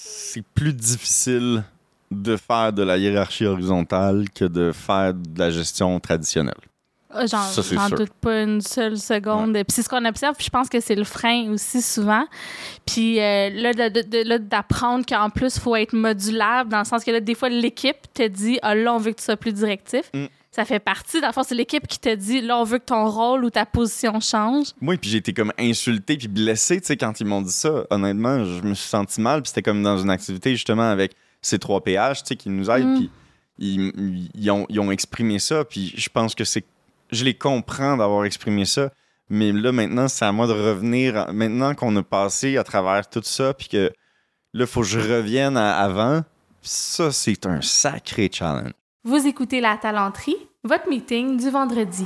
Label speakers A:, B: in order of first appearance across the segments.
A: c'est plus difficile de faire de la hiérarchie horizontale que de faire de la gestion traditionnelle.
B: Ah, J'en doute pas une seule seconde. Puis c'est ce qu'on observe, puis je pense que c'est le frein aussi souvent. Puis euh, là, d'apprendre qu'en plus, il faut être modulable, dans le sens que là, des fois, l'équipe te dit ah, là, on veut que tu sois plus directif.
A: Mm.
B: Ça fait partie, dans le fond, c'est l'équipe qui te dit là, on veut que ton rôle ou ta position change.
A: Moi, puis j'ai été comme insulté puis blessé, tu sais, quand ils m'ont dit ça. Honnêtement, je me suis senti mal, puis c'était comme dans une activité justement avec ces trois PH, tu sais, qui nous aident,
B: Mm.
A: puis ils, ils ont, ils ont exprimé ça, puis je pense que c'est... Je les comprends d'avoir exprimé ça, mais là, maintenant, c'est à moi de revenir, maintenant qu'on a passé à travers tout ça, puis que là, il faut que je revienne à avant, ça, c'est un sacré challenge.
B: Vous écoutez La Talenterie, votre meeting du vendredi.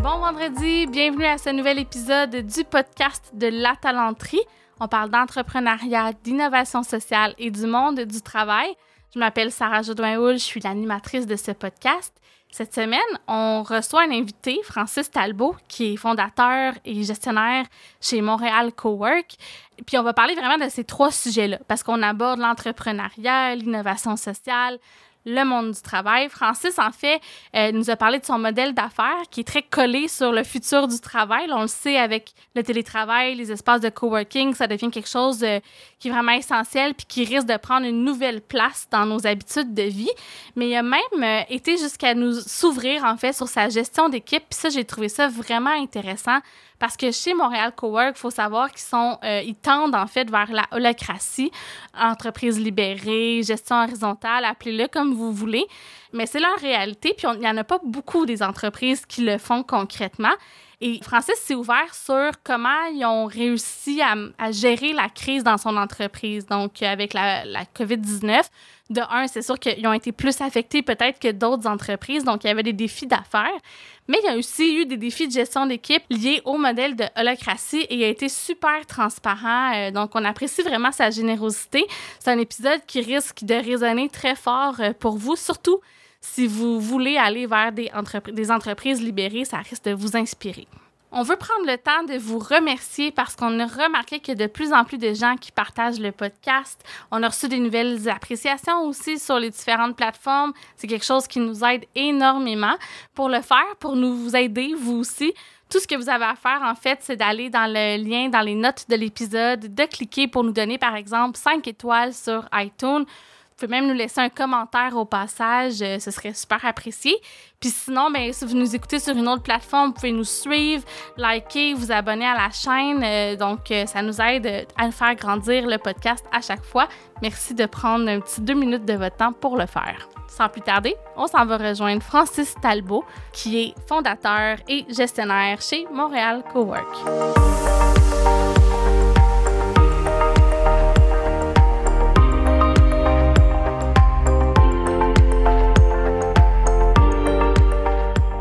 B: Bon vendredi, bienvenue à ce nouvel épisode du podcast de La Talenterie. On parle d'entrepreneuriat, d'innovation sociale et du monde du travail. Je m'appelle Sarah Jodoin-Houle, je suis l'animatrice de ce podcast. Cette semaine, on reçoit un invité, Francis Talbot, qui est fondateur et gestionnaire chez Montréal Cowork. Puis on va parler vraiment de ces trois sujets-là, parce qu'on aborde l'entrepreneuriat, l'innovation sociale, le monde du travail. Francis, en fait, euh, nous a parlé de son modèle d'affaires qui est très collé sur le futur du travail. On le sait avec le télétravail, les espaces de coworking, ça devient quelque chose euh, qui est vraiment essentiel puis qui risque de prendre une nouvelle place dans nos habitudes de vie. Mais il a même euh, été jusqu'à nous s'ouvrir, en fait, sur sa gestion d'équipe. Puis ça, j'ai trouvé ça vraiment intéressant parce que chez Montréal Cowork, il faut savoir qu'ils sont, euh, ils tendent en fait vers la holacratie, entreprise libérée, gestion horizontale, appelez-le comme vous voulez. Mais c'est leur réalité, puis il n'y en a pas beaucoup des entreprises qui le font concrètement. Et Francis s'est ouvert sur comment ils ont réussi à, gérer la crise dans son entreprise. Donc, avec la, la COVID-19, de un, c'est sûr qu'ils ont été plus affectés peut-être que d'autres entreprises. Donc, il y avait des défis d'affaires. Mais il y a aussi eu des défis de gestion d'équipe liés au modèle de holacratie et il a été super transparent. Euh, donc, on apprécie vraiment sa générosité. C'est un épisode qui risque de résonner très fort euh, pour vous, surtout si vous voulez aller vers des, entrepri- des entreprises libérées, ça risque de vous inspirer. On veut prendre le temps de vous remercier parce qu'on a remarqué que de plus en plus de gens qui partagent le podcast. On a reçu des nouvelles appréciations aussi sur les différentes plateformes. C'est quelque chose qui nous aide énormément. Pour le faire, pour nous aider, vous aussi, tout ce que vous avez à faire, en fait, c'est d'aller dans le lien, dans les notes de l'épisode, de cliquer pour nous donner, par exemple, 5 étoiles sur iTunes. Pouvez même nous laisser un commentaire au passage, euh, ce serait super apprécié. Puis sinon, ben, si vous nous écoutez sur une autre plateforme, vous pouvez nous suivre, liker, vous abonner à la chaîne. euh, donc, euh, ça nous aide à faire grandir le podcast à chaque fois. Merci de prendre un petit deux minutes de votre temps pour le faire. Sans plus tarder, on s'en va rejoindre Francis Talbot, qui est fondateur et gestionnaire chez Montréal Cowork.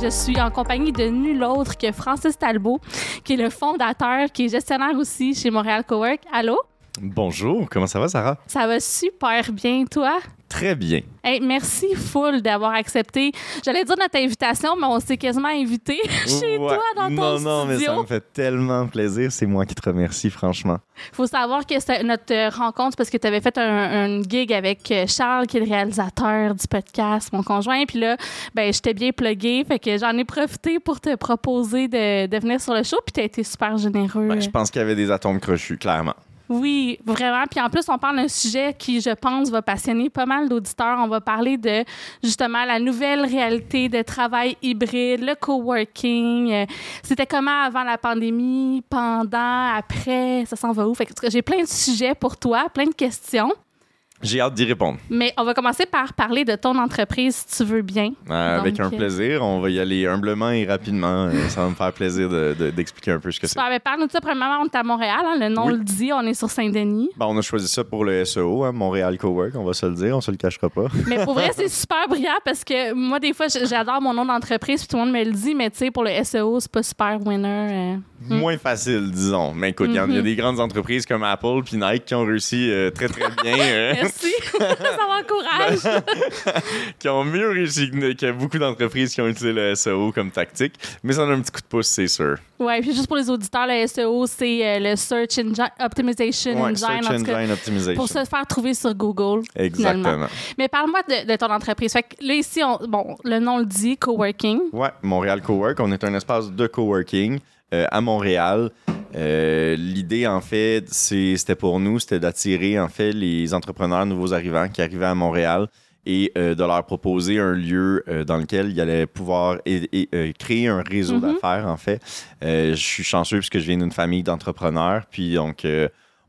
B: Je suis en compagnie de nul autre que Francis Talbot, qui est le fondateur, qui est gestionnaire aussi chez Montréal Cowork. Allô?
A: Bonjour, comment ça va, Sarah?
B: Ça va super bien, toi?
A: Très bien.
B: Hey, merci full d'avoir accepté. J'allais dire notre invitation, mais on s'est quasiment invité chez
A: Ouais.
B: toi dans ton
A: non, non, mais ça
B: studio.
A: me fait tellement plaisir. C'est moi qui te remercie, franchement.
B: faut savoir que notre rencontre parce que tu avais fait un, gig avec Charles, qui est le réalisateur du podcast, mon conjoint. Puis là, ben, j'étais bien pluguée. Fait que j'en ai profité pour te proposer de, de venir sur le show. Puis tu as été super généreux.
A: Ben, je pense qu'il y avait des atomes crochus, clairement.
B: Oui, vraiment. Puis en plus, on parle d'un sujet qui, je pense, va passionner pas mal d'auditeurs. On va parler de justement la nouvelle réalité de travail hybride, le coworking. Euh, C'était comment avant la pandémie, pendant, après, ça s'en va où? Fait que, j'ai plein de sujets pour toi, plein de questions.
A: J'ai hâte d'y répondre.
B: Mais on va commencer par parler de ton entreprise, si tu veux bien.
A: Euh, avec un
B: euh,
A: plaisir. On va y aller humblement et rapidement. Euh, ça va me faire plaisir de- de- d'expliquer un peu ce que c'est.
B: Parle-nous de ça. Premièrement, on est à Montréal. hein, le nom
A: Oui.
B: le dit. On est sur Saint-Denis.
A: Ben, on a choisi ça pour le SEO, hein, Montréal Cowork, on va se le dire, on se le cachera pas.
B: Mais pour vrai, c'est super brillant parce que moi, des fois, j'adore mon nom d'entreprise puis tout le monde me le dit, mais tu sais, pour le SEO, c'est pas super winner. euh.
A: Moins facile, disons. Mais écoute, il y a
B: Mhm.
A: des grandes entreprises comme Apple puis Nike qui ont réussi euh, très, très bien.
B: merci. ça m'encourage.
A: qui ont mieux réussi que, beaucoup d'entreprises qui ont utilisé le SEO comme tactique. Mais ça donne un petit coup de pouce, c'est sûr.
B: Ouais, puis juste pour les auditeurs, le SEO, c'est euh, le Search Engine Optimization
A: Ouais,
B: Engine.
A: Search
B: en tout cas,
A: Engine Optimization.
B: pour se faire trouver sur Google. finalement.
A: Exactement.
B: Mais parle-moi de, de ton entreprise. Fait que là, ici, on- bon, le nom le dit, coworking.
A: Ouais, Montréal Cowork. On est un espace de coworking euh, à Montréal. Euh, L'idée, en fait, c'était pour nous, c'était d'attirer, en fait, les entrepreneurs nouveaux arrivants qui arrivaient à Montréal et euh, de leur proposer un lieu euh, dans lequel ils allaient pouvoir et- et, créer un réseau
B: Mhm.
A: d'affaires, en fait. Je suis chanceux parce que je viens d'une famille d'entrepreneurs. Puis, donc,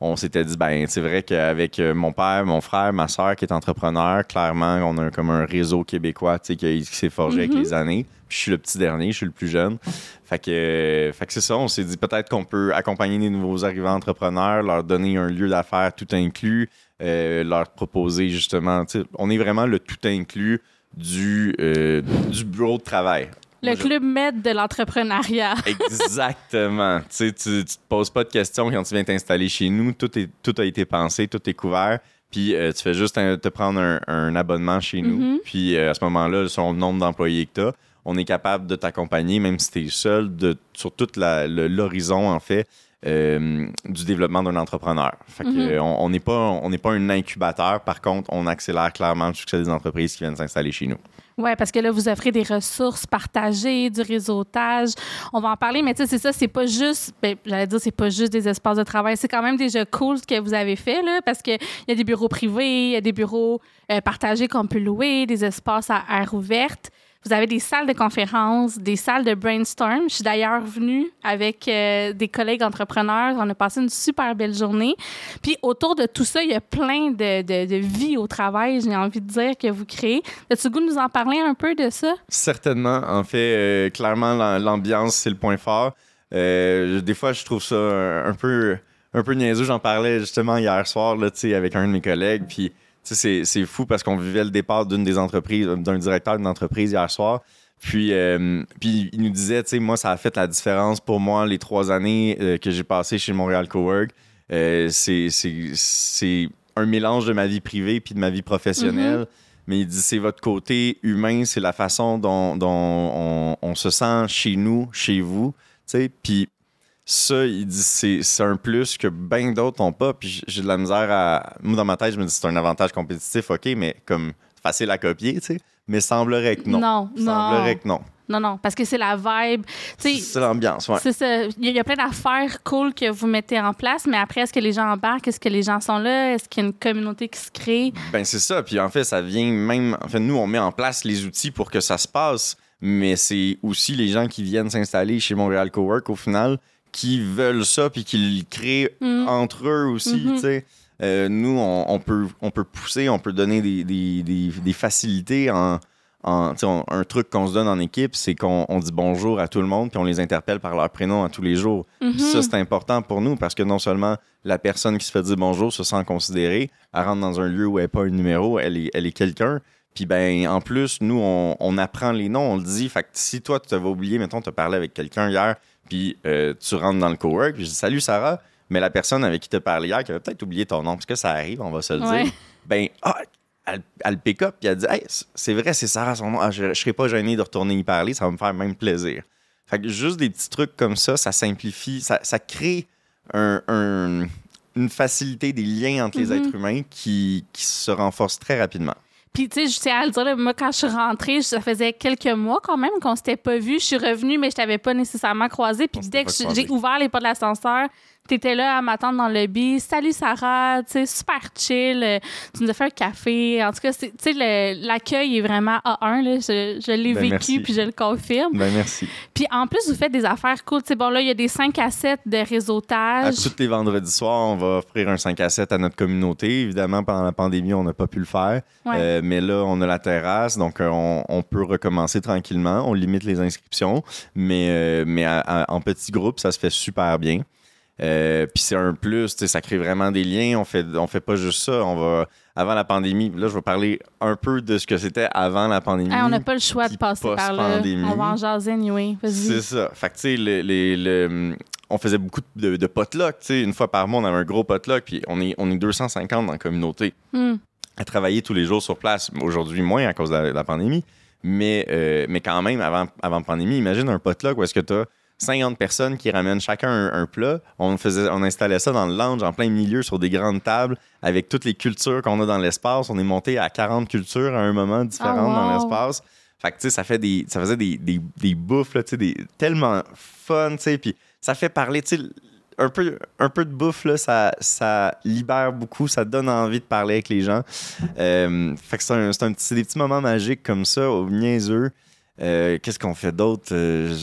A: on s'était dit, ben, c'est vrai qu'avec euh, mon père, mon frère, ma soeur qui est entrepreneur, clairement, on a comme un réseau québécois, qui, qui s'est forgé avec
B: Mhm.
A: les années. Puis je suis le petit dernier, je suis le plus jeune. Fait que, euh, fait que c'est ça, on s'est dit peut-être qu'on peut accompagner les nouveaux arrivants entrepreneurs, leur donner un lieu d'affaires tout inclus, euh, leur proposer justement, on est vraiment le tout inclus du, euh, du bureau de travail.
B: Le
A: je-
B: club med de l'entrepreneuriat.
A: Exactement. tu, sais, tu, tu te poses pas de questions quand tu viens t'installer chez nous. Tout, est, tout a été pensé, tout est couvert. Puis euh, tu fais juste un- te prendre un, un abonnement chez nous.
B: Mhm.
A: Puis euh, à ce moment-là, selon le nombre d'employés que tu as, on est capable de t'accompagner, même si tu es seul, de, sur tout l'horizon, en fait, euh, du développement d'un entrepreneur. Fait que,
B: Mhm.
A: on on n'est pas, on n'est pas un incubateur. Par contre, on accélère clairement le succès des entreprises qui viennent s'installer chez nous.
B: Oui, parce que là, vous offrez des ressources partagées, du réseautage. On va en parler, mais tu sais, c'est ça, c'est pas juste, ben, j'allais dire, c'est pas juste des espaces de travail. C'est quand même déjà cool ce que vous avez fait, là, parce qu'il y a des bureaux privés, il y a des bureaux euh, partagés qu'on peut louer, des espaces à air ouverte. Vous avez des salles de conférences, des salles de brainstorm. Je suis d'ailleurs venue avec euh, des collègues entrepreneurs. On a passé une super belle journée. Puis autour de tout ça, il y a plein de, de, vie au travail, j'ai envie de dire, que vous créez. As-tu goût de nous en parler un peu de ça?
A: Certainement. En fait, euh, clairement, l'am- l'ambiance, c'est le point fort. Euh, des fois, je trouve ça un, peu, un peu niaiseux. J'en parlais justement hier soir là, avec un de mes collègues. Puis, c'est c'est fou parce qu'on vivait le départ d'une des entreprises, d'un directeur d'une entreprise hier soir. Puis, euh, puis il nous disait, tu sais, moi, ça a fait la différence pour moi les trois années euh, que j'ai passées chez Montréal Cowork. Euh, c'est- un mélange de ma vie privée puis de ma vie professionnelle. Mais il dit, c'est votre côté humain, c'est la façon dont, dont on, on se sent chez nous, chez vous. tu sais. Puis ça, il dit, c'est un plus que bien d'autres n'ont pas. Puis j'ai- de la misère à. Moi, dans ma tête, je me dis, c'est un avantage compétitif, OK, mais comme facile à copier, tu sais. Mais semblerait que non.
B: Non,
A: Semblerait
B: non.
A: que non.
B: Non, non, parce que c'est la vibe. Tu sais,
A: C'est l'ambiance, ouais.
B: C'est ça. Il y, a- il y a plein d'affaires cool que vous mettez en place, mais après, est-ce que les gens embarquent? Est-ce que les gens sont là? Est-ce qu'il y a une communauté qui se crée?
A: Ben c'est ça. Puis en fait, ça vient même. En fait, nous, on met en place les outils pour que ça se passe, mais c'est aussi les gens qui viennent s'installer chez Montréal Cowork au final qui veulent ça puis qui le créent
B: Mm.
A: entre eux aussi.
B: Mhm.
A: tu sais. Euh, nous, on, on peut, on peut pousser, on peut donner des, des- des- des facilités en. en- on- un truc qu'on se donne en équipe, c'est qu'on on dit bonjour à tout le monde puis on les interpelle par leur prénom à tous les jours. Ça, c'est important pour nous parce que non seulement la personne qui se fait dire bonjour se sent considérée, elle rentre dans un lieu où elle n'est pas un numéro, elle est, elle est quelqu'un. Puis ben en plus, nous, on, on apprend les noms, on le dit. Fait que si toi, tu t'avais oublié, mettons, tu as parlé avec quelqu'un hier, puis euh, tu rentres dans le cowork, puis je dis Salut Sarah, mais la personne avec qui tu as parlé hier, qui avait peut-être oublié ton nom, parce que ça arrive, on va se le
B: Ouais.
A: dire, ben ah, elle, elle pick up, puis elle dit Hey, c'est vrai, c'est Sarah son nom. Ah, je ne serais pas gêné de retourner y parler, ça va me faire même plaisir. Fait que juste des petits trucs comme ça, ça simplifie, ça, ça crée un- un- une facilité des liens entre les
B: Mhm.
A: êtres humains qui, qui se renforcent très rapidement.
B: Puis, tu sais, je tiens à le dire, là, moi, quand je suis rentrée, ça faisait quelques mois quand même qu'on s'était pas vu. Je suis revenue, mais je t'avais pas nécessairement croisé. Puis, dès que j'ai ouvert les portes de l'ascenseur, t'étais là à m'attendre dans le lobby. Salut Sarah, tu sais, super chill. Euh, Tu nous as fait un café. En tout cas, tu sais, l'accueil est vraiment A1. Là. Je, je l'ai
A: Ben,
B: vécu,
A: merci.
B: puis je le confirme.
A: Ben merci.
B: Puis, en plus, vous faites des affaires cool. Tu sais, bon, là, il y a des 5 à 7 de
A: À
B: réseautage.
A: tous les vendredis soirs, on va offrir un 5 à 7 à notre communauté. Évidemment, pendant la pandémie, on n'a pas pu le faire.
B: Ouais.
A: Euh, mais là, on a la terrasse, donc euh, on, on peut recommencer tranquillement. On limite les inscriptions, mais, euh, mais à- à- en petits groupes, ça se fait super bien. Euh, Puis c'est un plus, ça crée vraiment des liens. On fait, on fait pas juste ça. On va avant la pandémie. Là, je vais parler un peu de ce que c'était avant la pandémie.
B: Hey, on n'a pas le choix de passer par là. On va en jaser anyway.
A: C'est ça. Fait que, tu sais, le- les- le- on faisait beaucoup de, de potluck. Une fois par mois, on avait un gros potluck, puis on est, on est 250 dans la communauté.
B: Hmm.
A: à travailler tous les jours sur place. Aujourd'hui, moins à cause de la, pandémie. Mais, euh, mais quand même, avant, avant la pandémie, imagine un potluck où est-ce que tu as 50 personnes qui ramènent chacun un, plat. On, faisait, on installait ça dans le lounge, en plein milieu, sur des grandes tables, avec toutes les cultures qu'on a dans l'espace. On est monté à 40 cultures à un moment différentes
B: Oh, wow.
A: dans l'espace. Fait que, tu sais, ça, fait des, ça faisait des, des, des bouffes, là, tu sais, des, tellement fun, tu sais. Puis ça fait parler, tu sais, un peu, un peu de bouffe, là, ça, ça libère beaucoup, ça donne envie de parler avec les gens. Euh, fait que c'est un, petit- des petits moments magiques comme ça, au niaiseux. Euh, Qu'est-ce qu'on fait d'autre? Euh,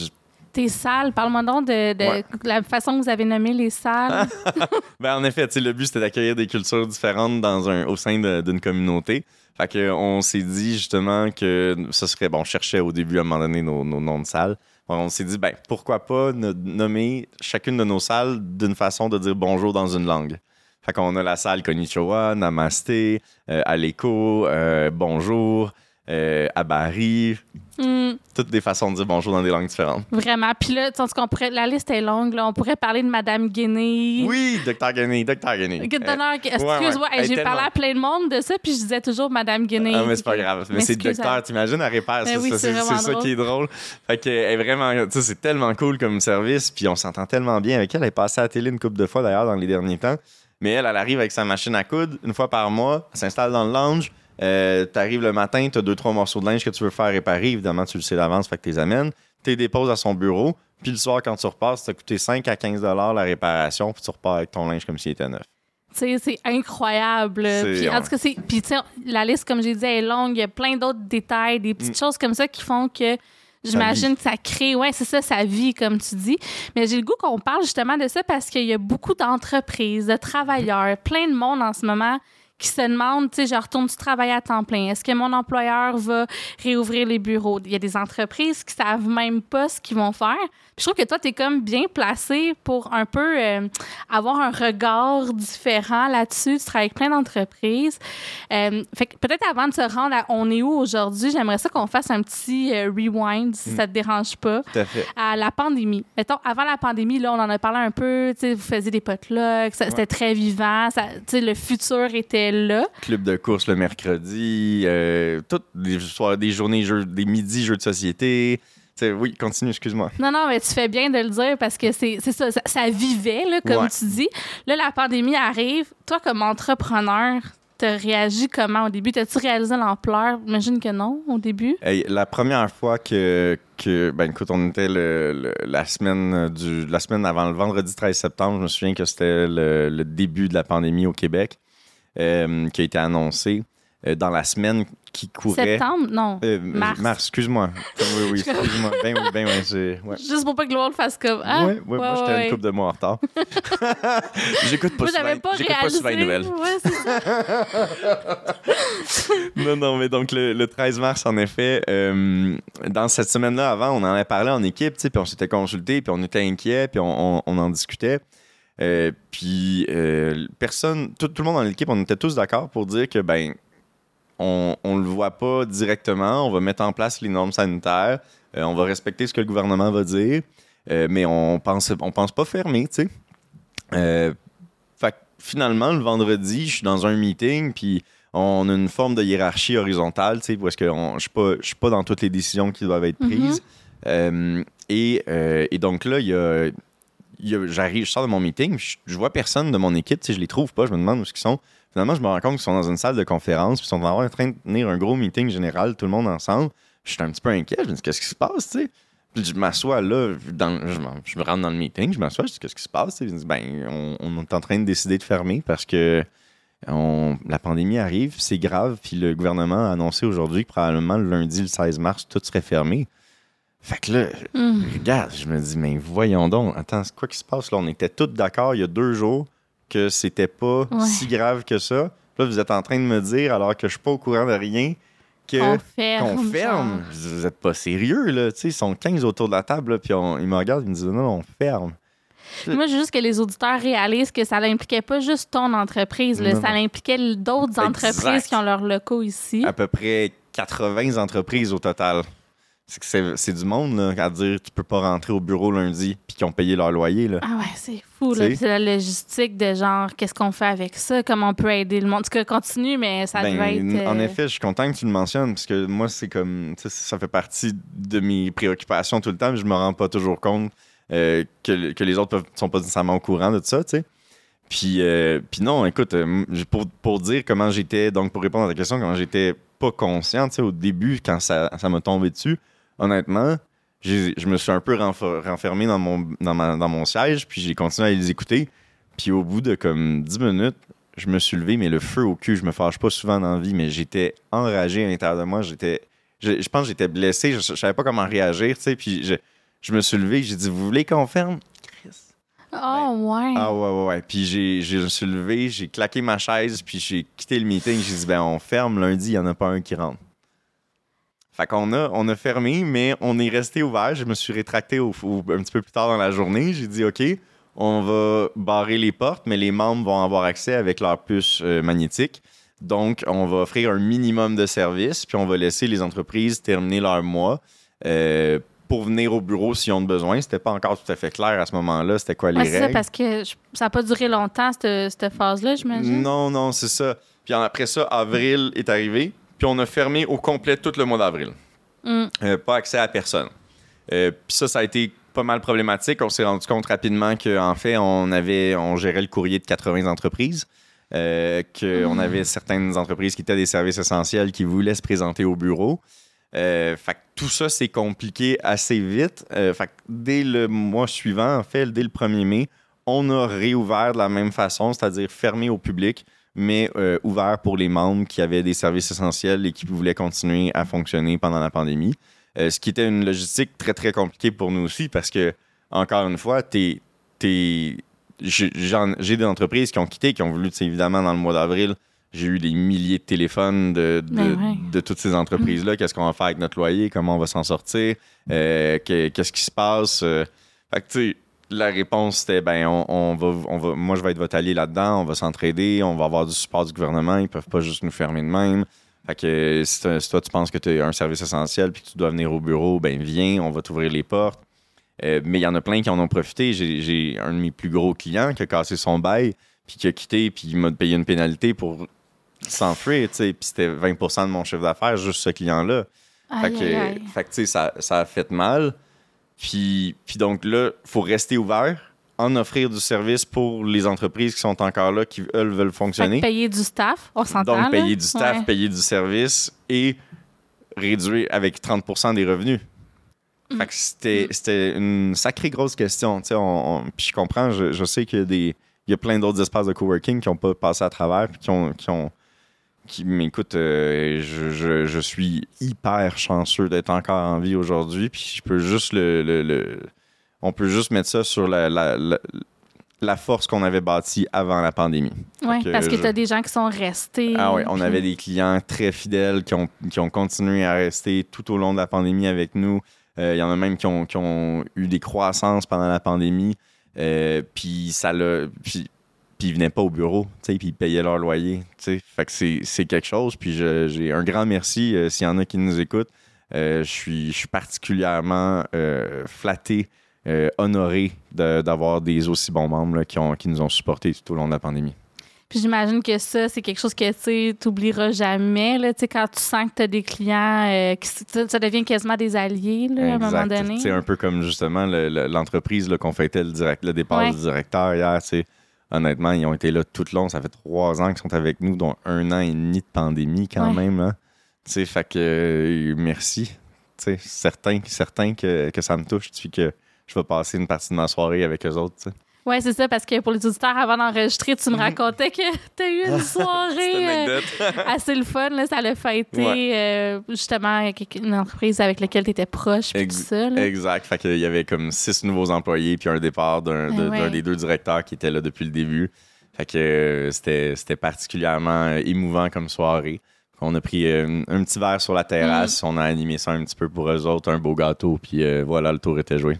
B: Tes salles, parle-moi donc de, de
A: Ouais.
B: la façon que vous avez nommé les salles.
A: Ben, en effet, le but, c'était d'accueillir des cultures différentes dans un, au sein d'une communauté. Fait que on s'est dit justement que ce serait... Bon, on cherchait au début à un moment donné nos, nos noms de salles. On s'est dit, ben, pourquoi pas no- nommer chacune de nos salles d'une façon de dire bonjour dans une langue. Fait qu'on a la salle Konnichiwa, Namasté, euh, Aleko, euh, bonjour, euh, Abari,
B: Hmm,
A: toutes des façons de dire bonjour dans des langues différentes.
B: vraiment. Puis là, tu qu'on pourrait, la liste est longue. Là. On pourrait parler de Madame Guinée.
A: Oui, Dr. Gany, Dr. Gany.
B: Good
A: Euh.
B: Excuse-moi,
A: ouais.
B: hey,
A: Elle
B: j'ai parlé à plein de monde de ça, puis je disais toujours Madame Guinée.
A: Ah, mais c'est pas grave. Mais c'est docteur, t'imagines, elle répare
B: Ben oui, c'est
A: ça qui est drôle. Fait que, elle est vraiment, tu sais, c'est tellement cool comme service, puis on s'entend tellement bien avec elle. Elle est passée à la télé une couple de fois d'ailleurs dans les derniers temps. Mais elle, elle arrive avec sa machine à coudre une fois par mois, elle s'installe dans le lounge. Euh, T'arrives le matin, t'as deux, trois morceaux de linge que tu veux faire réparer. Évidemment, tu le sais d'avance, fait que tu les amènes. Tu les déposes à son bureau. Puis le soir, quand tu repasses, ça a coûté 5 à 15 la réparation, puis tu repars avec ton linge comme s'il était neuf.
B: Tu sais, c'est incroyable. Puis, en tout cas, c'est. Puis, la liste, comme j'ai dit, est longue. Il y a plein d'autres détails, des petites choses comme ça qui font que. J'imagine que ça crée, ouais, c'est ça, sa vie, comme tu dis. Mais j'ai le goût qu'on parle justement de ça parce qu'il y a beaucoup d'entreprises, de travailleurs, plein de monde en ce moment qui se demandent, tu sais, je retourne-tu travailler à temps plein? Est-ce que mon employeur va réouvrir les bureaux? Il y a des entreprises qui savent même pas ce qu'ils vont faire. Puis je trouve que toi, tu es comme bien placé pour un peu euh, avoir un regard différent là-dessus. Tu travailles avec plein d'entreprises. Euh, fait que peut-être avant de se rendre à on est où aujourd'hui, j'aimerais ça qu'on fasse un petit euh, rewind, si ça te dérange pas,
A: Tout à fait.
B: à la pandémie. Mettons, avant la pandémie, là, on en a parlé un peu, tu sais, vous faisiez des potlucks, c'était très vivant, ça- tu sais, le futur était
A: club de course le mercredi, euh, toutes des, soirs, des journées, jeux, des midis jeux de société. Oui, continue, excuse-moi.
B: Non, non, mais tu fais bien de le dire parce que c'est c'est ça, ça, ça vivait, là, comme
A: Ouais.
B: tu dis. Là, la pandémie arrive. Toi, comme entrepreneur, t'as réagi comment au début? T'as-tu réalisé l'ampleur? J'imagine que non, au début.
A: Hey, la première fois que, que ben écoute, on était le, le- la semaine du la semaine avant le vendredi 13 septembre, je me souviens que c'était le, le début de la pandémie au Québec euh, qui a été annoncé euh, dans la semaine qui courait.
B: Septembre? Non.
A: Euh,
B: Mars.
A: excuse-moi. Oui, oui, excuse-moi. Ben oui, ben oui. Ouais.
B: Juste pour pas que le monde fasse comme. Ah,
A: ouais, ouais, moi, j'étais une couple de mois en retard. J'écoute pas, souvent-
B: pas
A: pas souvent les nouvelles. Non, non, mais donc le, le 13 mars, en effet, euh, dans cette semaine-là, avant, on en avait parlé en équipe, puis on s'était consulté, puis on était inquiets, puis on, on- on en discutait. Euh, puis euh, personne, tout, tout le monde dans l'équipe, on était tous d'accord pour dire que, ben, on, on le voit pas directement, on va mettre en place les normes sanitaires, euh, on va respecter ce que le gouvernement va dire, mais on pense, on pense pas fermer, tu sais. Fait finalement, le vendredi, je suis dans un meeting, puis on a une forme de hiérarchie horizontale, tu sais, parce que je suis pas, je suis pas dans toutes les décisions qui doivent être prises. Euh, et, et donc là, il y a- j'arrive, je sors de mon meeting, je, je vois personne de mon équipe, je les trouve pas, je me demande où ils sont. Finalement, je me rends compte qu'ils sont dans une salle de conférence, puis ils sont en train de tenir un gros meeting général, tout le monde ensemble. Je suis un petit peu inquiet, je me dis, qu'est-ce qui se passe, tu sais? Puis je m'assois là, dans- je, je me rentre dans le meeting, je m'assois, je dis, qu'est-ce qui se passe? sais? Ils me disent, ben, on, est en train de décider de fermer parce que la pandémie arrive, c'est grave, puis le gouvernement a annoncé aujourd'hui que probablement le lundi, le 16 mars, tout serait fermé. Fait que là,
B: Hum.
A: regarde, je me dis, mais voyons donc, attends, c'est quoi qui se passe là? On était tous d'accord il y a deux jours que c'était pas
B: Ouais.
A: si grave que ça. Là, vous êtes en train de me dire, alors que je suis pas au courant de rien,
B: ferme.
A: qu'on ferme. Vous êtes pas sérieux, là. Tu sais, ils sont 15 autour de la table, là, puis on- ils me regardent, ils me disent, non, non, on ferme.
B: Moi, je veux juste que les auditeurs réalisent que ça n'impliquait pas juste ton entreprise, là, ça impliquait d'autres entreprises qui ont leurs locaux ici.
A: À peu près 80 entreprises au total. C'est que c'est- c'est du monde là, à dire tu peux pas rentrer au bureau lundi puis qu'ils ont payé leur loyer. Là.
B: Ah ouais, c'est fou, là. C'est la logistique de genre, qu'est-ce qu'on fait avec ça? Comment on peut aider le monde? En tout cas, continue, mais ça
A: Ben,
B: devait être...
A: En
B: euh,
A: effet, je suis content que tu le mentionnes parce que moi, c'est comme. Ça fait partie de mes préoccupations tout le temps, mais je me rends pas toujours compte euh, que, que les autres peuvent, sont pas nécessairement au courant de ça, tu sais. Puis, euh, puis non, écoute, euh, pour, pour dire comment j'étais, donc pour répondre à ta question, comment j'étais pas conscient, tu sais, au début, quand ça ça m'a tombé dessus, honnêtement, je me suis un peu renfer- renfermé dans mon, dans, ma- dans mon siège, puis j'ai continué à les écouter. Puis au bout de comme 10 minutes, je me suis levé, mais le feu au cul, je me fâche pas souvent dans la vie, mais j'étais enragé à l'intérieur de moi. J'étais, je, je pense que j'étais blessé, je, je savais pas comment réagir, tu sais. Puis je, je me suis levé, j'ai dit, vous voulez qu'on ferme?
B: Oh, ouais.
A: Ah ouais, ouais, ouais. Puis j'ai, j'ai- je me suis levé, j'ai claqué ma chaise, puis j'ai quitté le meeting. J'ai dit, ben on ferme lundi, il y en a pas un qui rentre. Fait qu'on a, on a fermé, mais on est resté ouvert. Je me suis rétracté au, au- un petit peu plus tard dans la journée. J'ai dit, OK, on va barrer les portes, mais les membres vont avoir accès avec leur puce euh, magnétique. Donc, on va offrir un minimum de services, puis on va laisser les entreprises terminer leur mois euh, pour venir au bureau s'ils ont besoin. C'était pas encore tout à fait clair à ce moment-là. C'était quoi les
B: Ouais, c'est ça,
A: règles?
B: parce que je- ça n'a pas duré longtemps, cette, cette phase-là, j'imagine?
A: Non, non, c'est ça. Puis après ça, avril est arrivé. Puis on a fermé au complet tout le mois d'avril.
B: Mm.
A: Euh, pas accès à personne. Euh, puis ça, ça a été pas mal problématique. On s'est rendu compte rapidement qu'en fait, on avait, on gérait le courrier de 80 entreprises. Euh, qu'on
B: Mm.
A: avait certaines entreprises qui étaient des services essentiels qui voulaient se présenter au bureau. Euh, fait que tout ça s'est compliqué assez vite. Euh, fait que dès le mois suivant, en fait, dès le 1er mai, on a réouvert de la même façon, c'est-à-dire fermé au public, mais euh, ouvert pour les membres qui avaient des services essentiels et qui voulaient continuer à fonctionner pendant la pandémie. Euh, ce qui était une logistique très, très compliquée pour nous aussi parce que, encore une fois, t'es, t'es- j'ai, des entreprises qui ont quitté, qui ont voulu, évidemment, dans le mois d'avril, j'ai eu des milliers de téléphones de, de,
B: Ben ouais.
A: de toutes ces entreprises-là. Qu'est-ce qu'on va faire avec notre loyer? Comment on va s'en sortir? Euh, que- qu'est-ce qui se passe? Fait que, tu sais, la réponse, c'était, ben, on, on va, on va, moi, je vais être votre allié là-dedans, on va s'entraider, on va avoir du support du gouvernement, ils peuvent pas juste nous fermer de même. Fait que si, toi, tu penses que tu as un service essentiel puis que tu dois venir au bureau, ben, viens, on va t'ouvrir les portes. Euh, mais il y en a plein qui en ont profité. J'ai un de mes plus gros clients qui a cassé son bail, puis qui a quitté, puis il m'a payé une pénalité pour s'enfuir, tu sais. Puis c'était 20% de mon chiffre d'affaires, juste ce client-là. Fait que, fait que, tu sais, ça, ça a fait mal. Puis, puis donc là, il faut rester ouvert, en offrir du service pour les entreprises qui sont encore là, qui, elles, veulent fonctionner.
B: payer du staff, on s'entend.
A: Donc,
B: là?
A: payer du staff,
B: Ouais.
A: payer du service et réduire avec 30% des revenus.
B: Mm.
A: Fait que c'était, c'était une sacrée grosse question. tu sais, On, on- puis je comprends, je, je sais qu'il y a, des, il y a plein d'autres espaces de coworking qui n'ont pas passé à travers puis qui ont. Qui ont qui m'écoute, je, je, je suis hyper chanceux d'être encore en vie aujourd'hui. Puis je peux juste le, le- le- on peut juste mettre ça sur la, la, la, la force qu'on avait bâtie avant la pandémie. Que
B: parce que
A: je-
B: tu as des gens qui sont restés.
A: Ah oui, on
B: puis-
A: avait des clients très fidèles qui ont, qui ont continué à rester tout au long de la pandémie avec nous. Euh, Il y en a même qui ont, qui ont eu des croissances pendant la pandémie. Euh, puis ça l'a. Puis, puis ils venaient pas au bureau, tu sais, puis ils payaient leur loyer, tu sais. Fait que c'est quelque chose. Puis j'ai un grand merci euh, s'il y en a qui nous écoutent. Euh, je suis particulièrement euh, flatté, honoré de- d'avoir des aussi bons membres là, qui, ont, qui nous ont supportés tout au long de la pandémie.
B: Puis j'imagine que ça, c'est quelque chose que tu n'oublieras jamais. Là, Tu sais, quand tu sens que tu as des clients, euh, qui, ça devient quasiment des alliés là, à un moment donné.
A: C'est un peu comme justement le- le- l'entreprise là, qu'on fêtait le, direct, le départ
B: Ouais.
A: du directeur hier. Honnêtement, ils ont été là tout le long. Ça fait trois ans qu'ils sont avec nous, dont un an et demi de pandémie quand
B: Ouais.
A: même. Hein. Tu sais, fait que euh, merci. Tu sais, certain, certain que, que ça me touche. Tu sais, que je vais passer une partie de ma soirée avec eux autres.
B: Oui, c'est ça, parce que pour les auditeurs, avant d'enregistrer, tu me racontais que tu as eu une
A: Cette
B: soirée euh, assez le fun. Là, ça l'a fêté euh, justement avec une entreprise avec laquelle tu étais proche.
A: Ex-
B: tout ça, là.
A: Exact. Fait qu'il y avait comme six nouveaux employés puis un départ d'un de-
B: Ah ouais.
A: d'un des deux directeurs qui était là depuis le début. Fait que euh, c'était particulièrement émouvant comme soirée. On a pris un, un petit verre sur la terrasse,
B: Mm.
A: on a animé ça un petit peu pour eux autres, un beau gâteau, puis voilà, le tour était joué.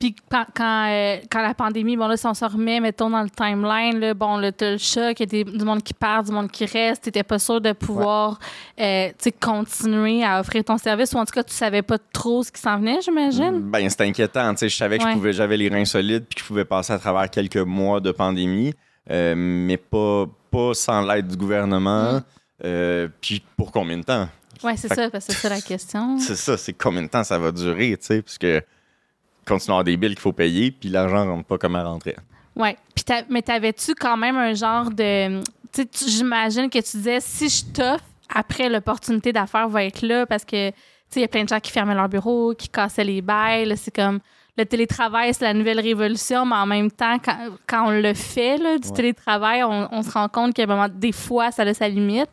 B: Puis quand, quand, euh, quand la pandémie, bon là, si on se remet, mettons, dans le timeline, là, bon, là, t'as le choc, il y a des- du monde qui part, du monde qui reste, t'étais pas sûr de pouvoir, euh, tu sais, continuer à offrir ton service, ou en tout cas, tu savais pas trop ce qui s'en venait, j'imagine?
A: Ben, c'était inquiétant. Tu sais, je savais que
B: Ouais.
A: je pouvais, j'avais les reins solides puis que je pouvais passer à travers quelques mois de pandémie, euh, mais pas, pas sans l'aide du gouvernement.
B: Mm.
A: Euh, puis pour combien de temps?
B: Ouais, c'est ça, parce que c'est ça la question.
A: C'est ça, c'est combien de temps ça va durer, tu sais, parce que des billes qu'il faut payer, puis l'argent rentre pas comme.
B: Ouais. Puis t'a- mais t'avais-tu quand même un genre de. Tu sais, tu- j'imagine que tu disais si je t'offre, après l'opportunité d'affaires va être là parce que, tu sais, il y a plein de gens qui fermaient leur bureau, qui cassaient les bails. C'est comme. Le télétravail, c'est la nouvelle révolution, mais en même temps, quand, quand on le fait, là, du
A: Ouais.
B: télétravail, on, on se rend compte qu'à un moment, des fois, ça a sa limite,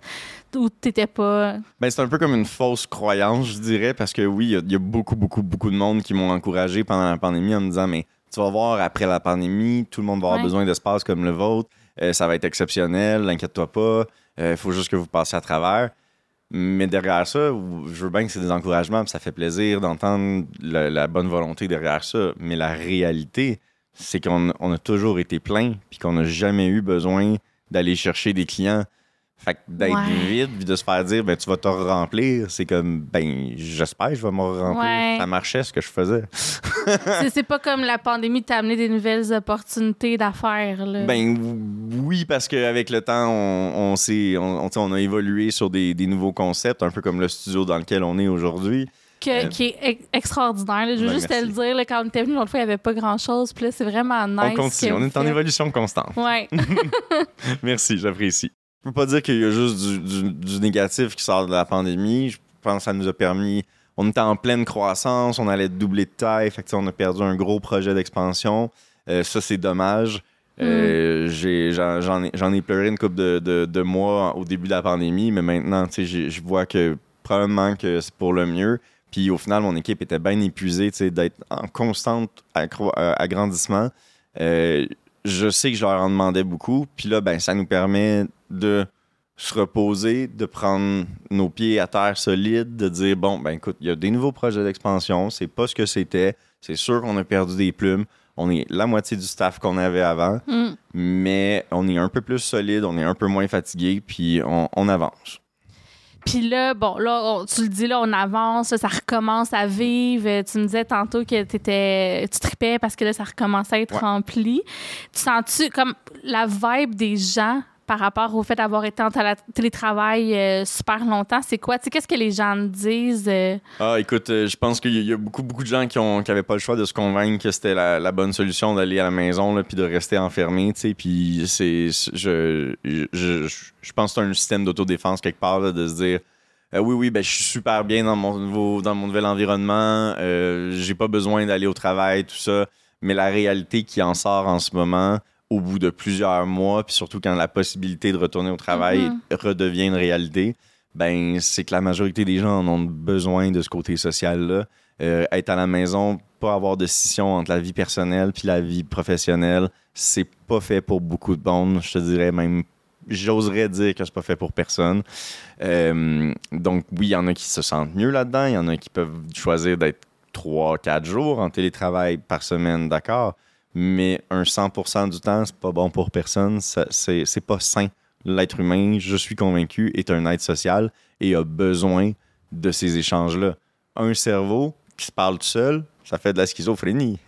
B: où t'étais pas?
A: Ben, c'est un peu comme une fausse croyance, je dirais, parce que oui, il y a- il y, a beaucoup, beaucoup, beaucoup de monde qui m'ont encouragé pendant la pandémie en me disant, mais tu vas voir, après la pandémie, tout le monde va avoir
B: Ouais.
A: besoin d'espace comme le vôtre, Euh, ça va être exceptionnel, inquiète-toi pas, il faut juste que vous passiez à travers. Mais derrière ça, je veux bien que c'est des encouragements, puis ça fait plaisir d'entendre la, la bonne volonté derrière ça. Mais la réalité, c'est qu'on on a toujours été plein, puis qu'on n'a jamais eu besoin d'aller chercher des clients. Fait que d'être
B: Ouais.
A: vide, puis de se faire dire, ben, tu vas te remplir, c'est comme, ben, j'espère que je vais me remplir.
B: Ouais.
A: Ça marchait ce que je faisais.
B: c'est- pas comme la pandémie t'a amené des nouvelles opportunités d'affaires.
A: Ben oui, parce qu'avec le temps, on, on, s'est- on, on, a évolué sur des, des nouveaux concepts, un peu comme le studio dans lequel on est aujourd'hui.
B: que-
A: Euh,
B: qui est ex- extraordinaire. là. Je veux
A: Ben,
B: juste te le
A: merci.
B: dire, là, quand on était venu l'autre fois, il n'y avait pas grand-chose. Puis là, c'est vraiment nice.
A: on continue, on est en évolution constante.
B: Ouais.
A: Merci, j'apprécie. Je peux pas dire qu'il y a juste du, du- du négatif qui sort de la pandémie. Je pense que ça nous a permis. On était en pleine croissance, on allait doubler de taille, fait que, on a perdu un gros projet d'expansion. Euh, ça, c'est dommage. Euh, j'ai- J'en ai, pleuré une couple de, de- de mois au début de la pandémie, mais maintenant, tu sais, j'ai- je vois que probablement que c'est pour le mieux. Puis au final, mon équipe était bien épuisée, tu sais, d'être en constant accro- euh, agrandissement. Euh, je sais que je leur en demandais beaucoup. Puis là, ben, ça nous permet de se reposer, de prendre nos pieds à terre solides, de dire bon, ben écoute, il y a des nouveaux projets d'expansion, c'est pas ce que c'était. C'est sûr qu'on a perdu des plumes. On est la moitié du staff qu'on avait avant,
B: Mm.
A: mais on est un peu plus solide, on est un peu moins fatigué, puis on, on avance.
B: Puis là, bon, là, on- tu le dis, là, on avance, ça recommence à vivre. Tu me disais tantôt que t'étais, tu tripais parce que là, ça recommençait à être
A: Ouais.
B: rempli. Tu sens-tu comme la vibe des gens par rapport au fait d'avoir été en télé- télétravail euh, super longtemps? C'est quoi? Tu sais, qu'est-ce que les gens disent? euh?
A: Ah, écoute, euh, je pense qu'il y a- beaucoup, beaucoup de gens qui ont qui pas le choix de se convaincre que c'était la, bonne solution d'aller à la maison là, puis de rester enfermé. Puis je, je, je, je pense que c'est un système d'autodéfense quelque part là, de se dire. oui, oui, ben, je suis super bien dans mon, nouveau, dans mon nouvel environnement. Euh, j'ai pas besoin d'aller au travail, tout ça. Mais la réalité qui en sort en ce moment, au bout de plusieurs mois, puis surtout quand la possibilité de retourner au travail
B: Mhm.
A: redevient une réalité, ben c'est que la majorité des gens en ont besoin de ce côté social-là. Euh, être à la maison, pas avoir de scission entre la vie personnelle puis la vie professionnelle, c'est pas fait pour beaucoup de monde. Je te dirais même, j'oserais dire que c'est pas fait pour personne. Euh, donc oui, il y en a qui se sentent mieux là-dedans, il y en a qui peuvent choisir d'être 3-4 jours en télétravail par semaine, d'accord. Mais un 100% du temps, c'est pas bon pour personne. C'est pas sain. L'être humain, je suis convaincu, est un être social et a besoin de ces échanges-là. Un cerveau qui se parle tout seul, ça fait de la schizophrénie.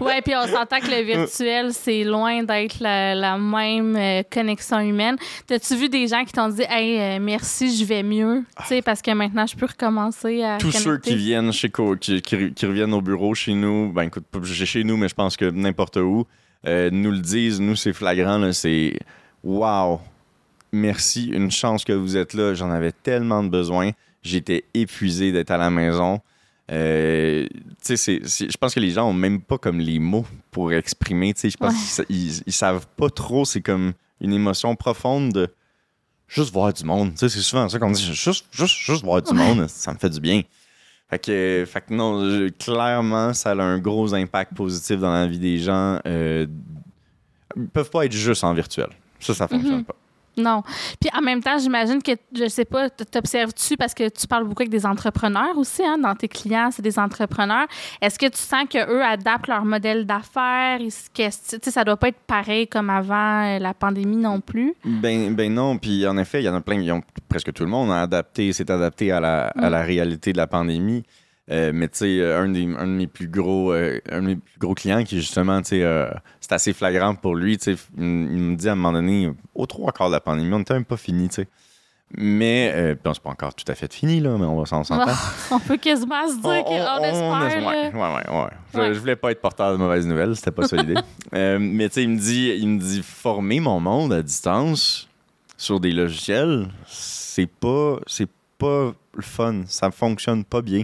B: Ouais, puis on s'entend que le virtuel, c'est loin d'être la, la même euh, connexion humaine. T'as-tu vu des gens qui t'ont dit, hey, euh, merci, je vais mieux, tu sais, parce que maintenant, je peux recommencer à.
A: Tous ceux qui viennent chez Co- qui, qui- qui reviennent au bureau chez nous, ben écoute, pas chez nous, mais je pense que n'importe où, euh, nous le disent, nous c'est flagrant, c'est wow, merci, une chance que vous êtes là, j'en avais tellement de besoin, j'étais épuisé d'être à la maison. Euh, je pense que les gens ont même pas comme les mots pour exprimer. Je pense
B: Ouais.
A: qu'ils ils, savent pas trop. C'est comme une émotion profonde de juste voir du monde. C'est souvent ça qu'on dit. Juste, juste, juste voir du monde, ça me fait du bien. Fait que, fait que non, je- clairement, ça a un gros impact positif dans la vie des gens. Euh, ils peuvent pas être juste en virtuel. Ça, ça fonctionne
B: Mhm.
A: pas.
B: Non. Puis en même temps, j'imagine que, je sais pas, t'observes-tu parce que tu parles beaucoup avec des entrepreneurs aussi, hein, dans tes clients, c'est des entrepreneurs. Est-ce que tu sens qu'eux adaptent leur modèle d'affaires? Tu sais, ça doit pas être pareil comme avant euh, la pandémie non plus?
A: Ben, ben non. Puis en effet, il y en a plein, ont, presque tout le monde a adapté, s'est adapté à la, à la réalité de la pandémie. Euh, mais tu sais, euh, un, un, de mes plus gros, euh, un de mes plus gros clients qui justement, tu sais, c'est assez flagrant pour lui. Tu sais, il, me dit à un moment donné, au trois quarts de la pandémie, on n'était même pas fini, tu sais. Mais, euh, bon, c'est pas encore tout à fait fini, là, mais on va s'en s'entendre.
B: on peut quasiment se dire qu'on espère.
A: Ouais, ouais, ouais. Je, je, voulais pas être porteur de mauvaises nouvelles, c'était pas ça l'idée. mais tu sais, il me dit, il me dit, former mon monde à distance sur des logiciels, c'est pas, c'est pas le fun. Ça fonctionne pas bien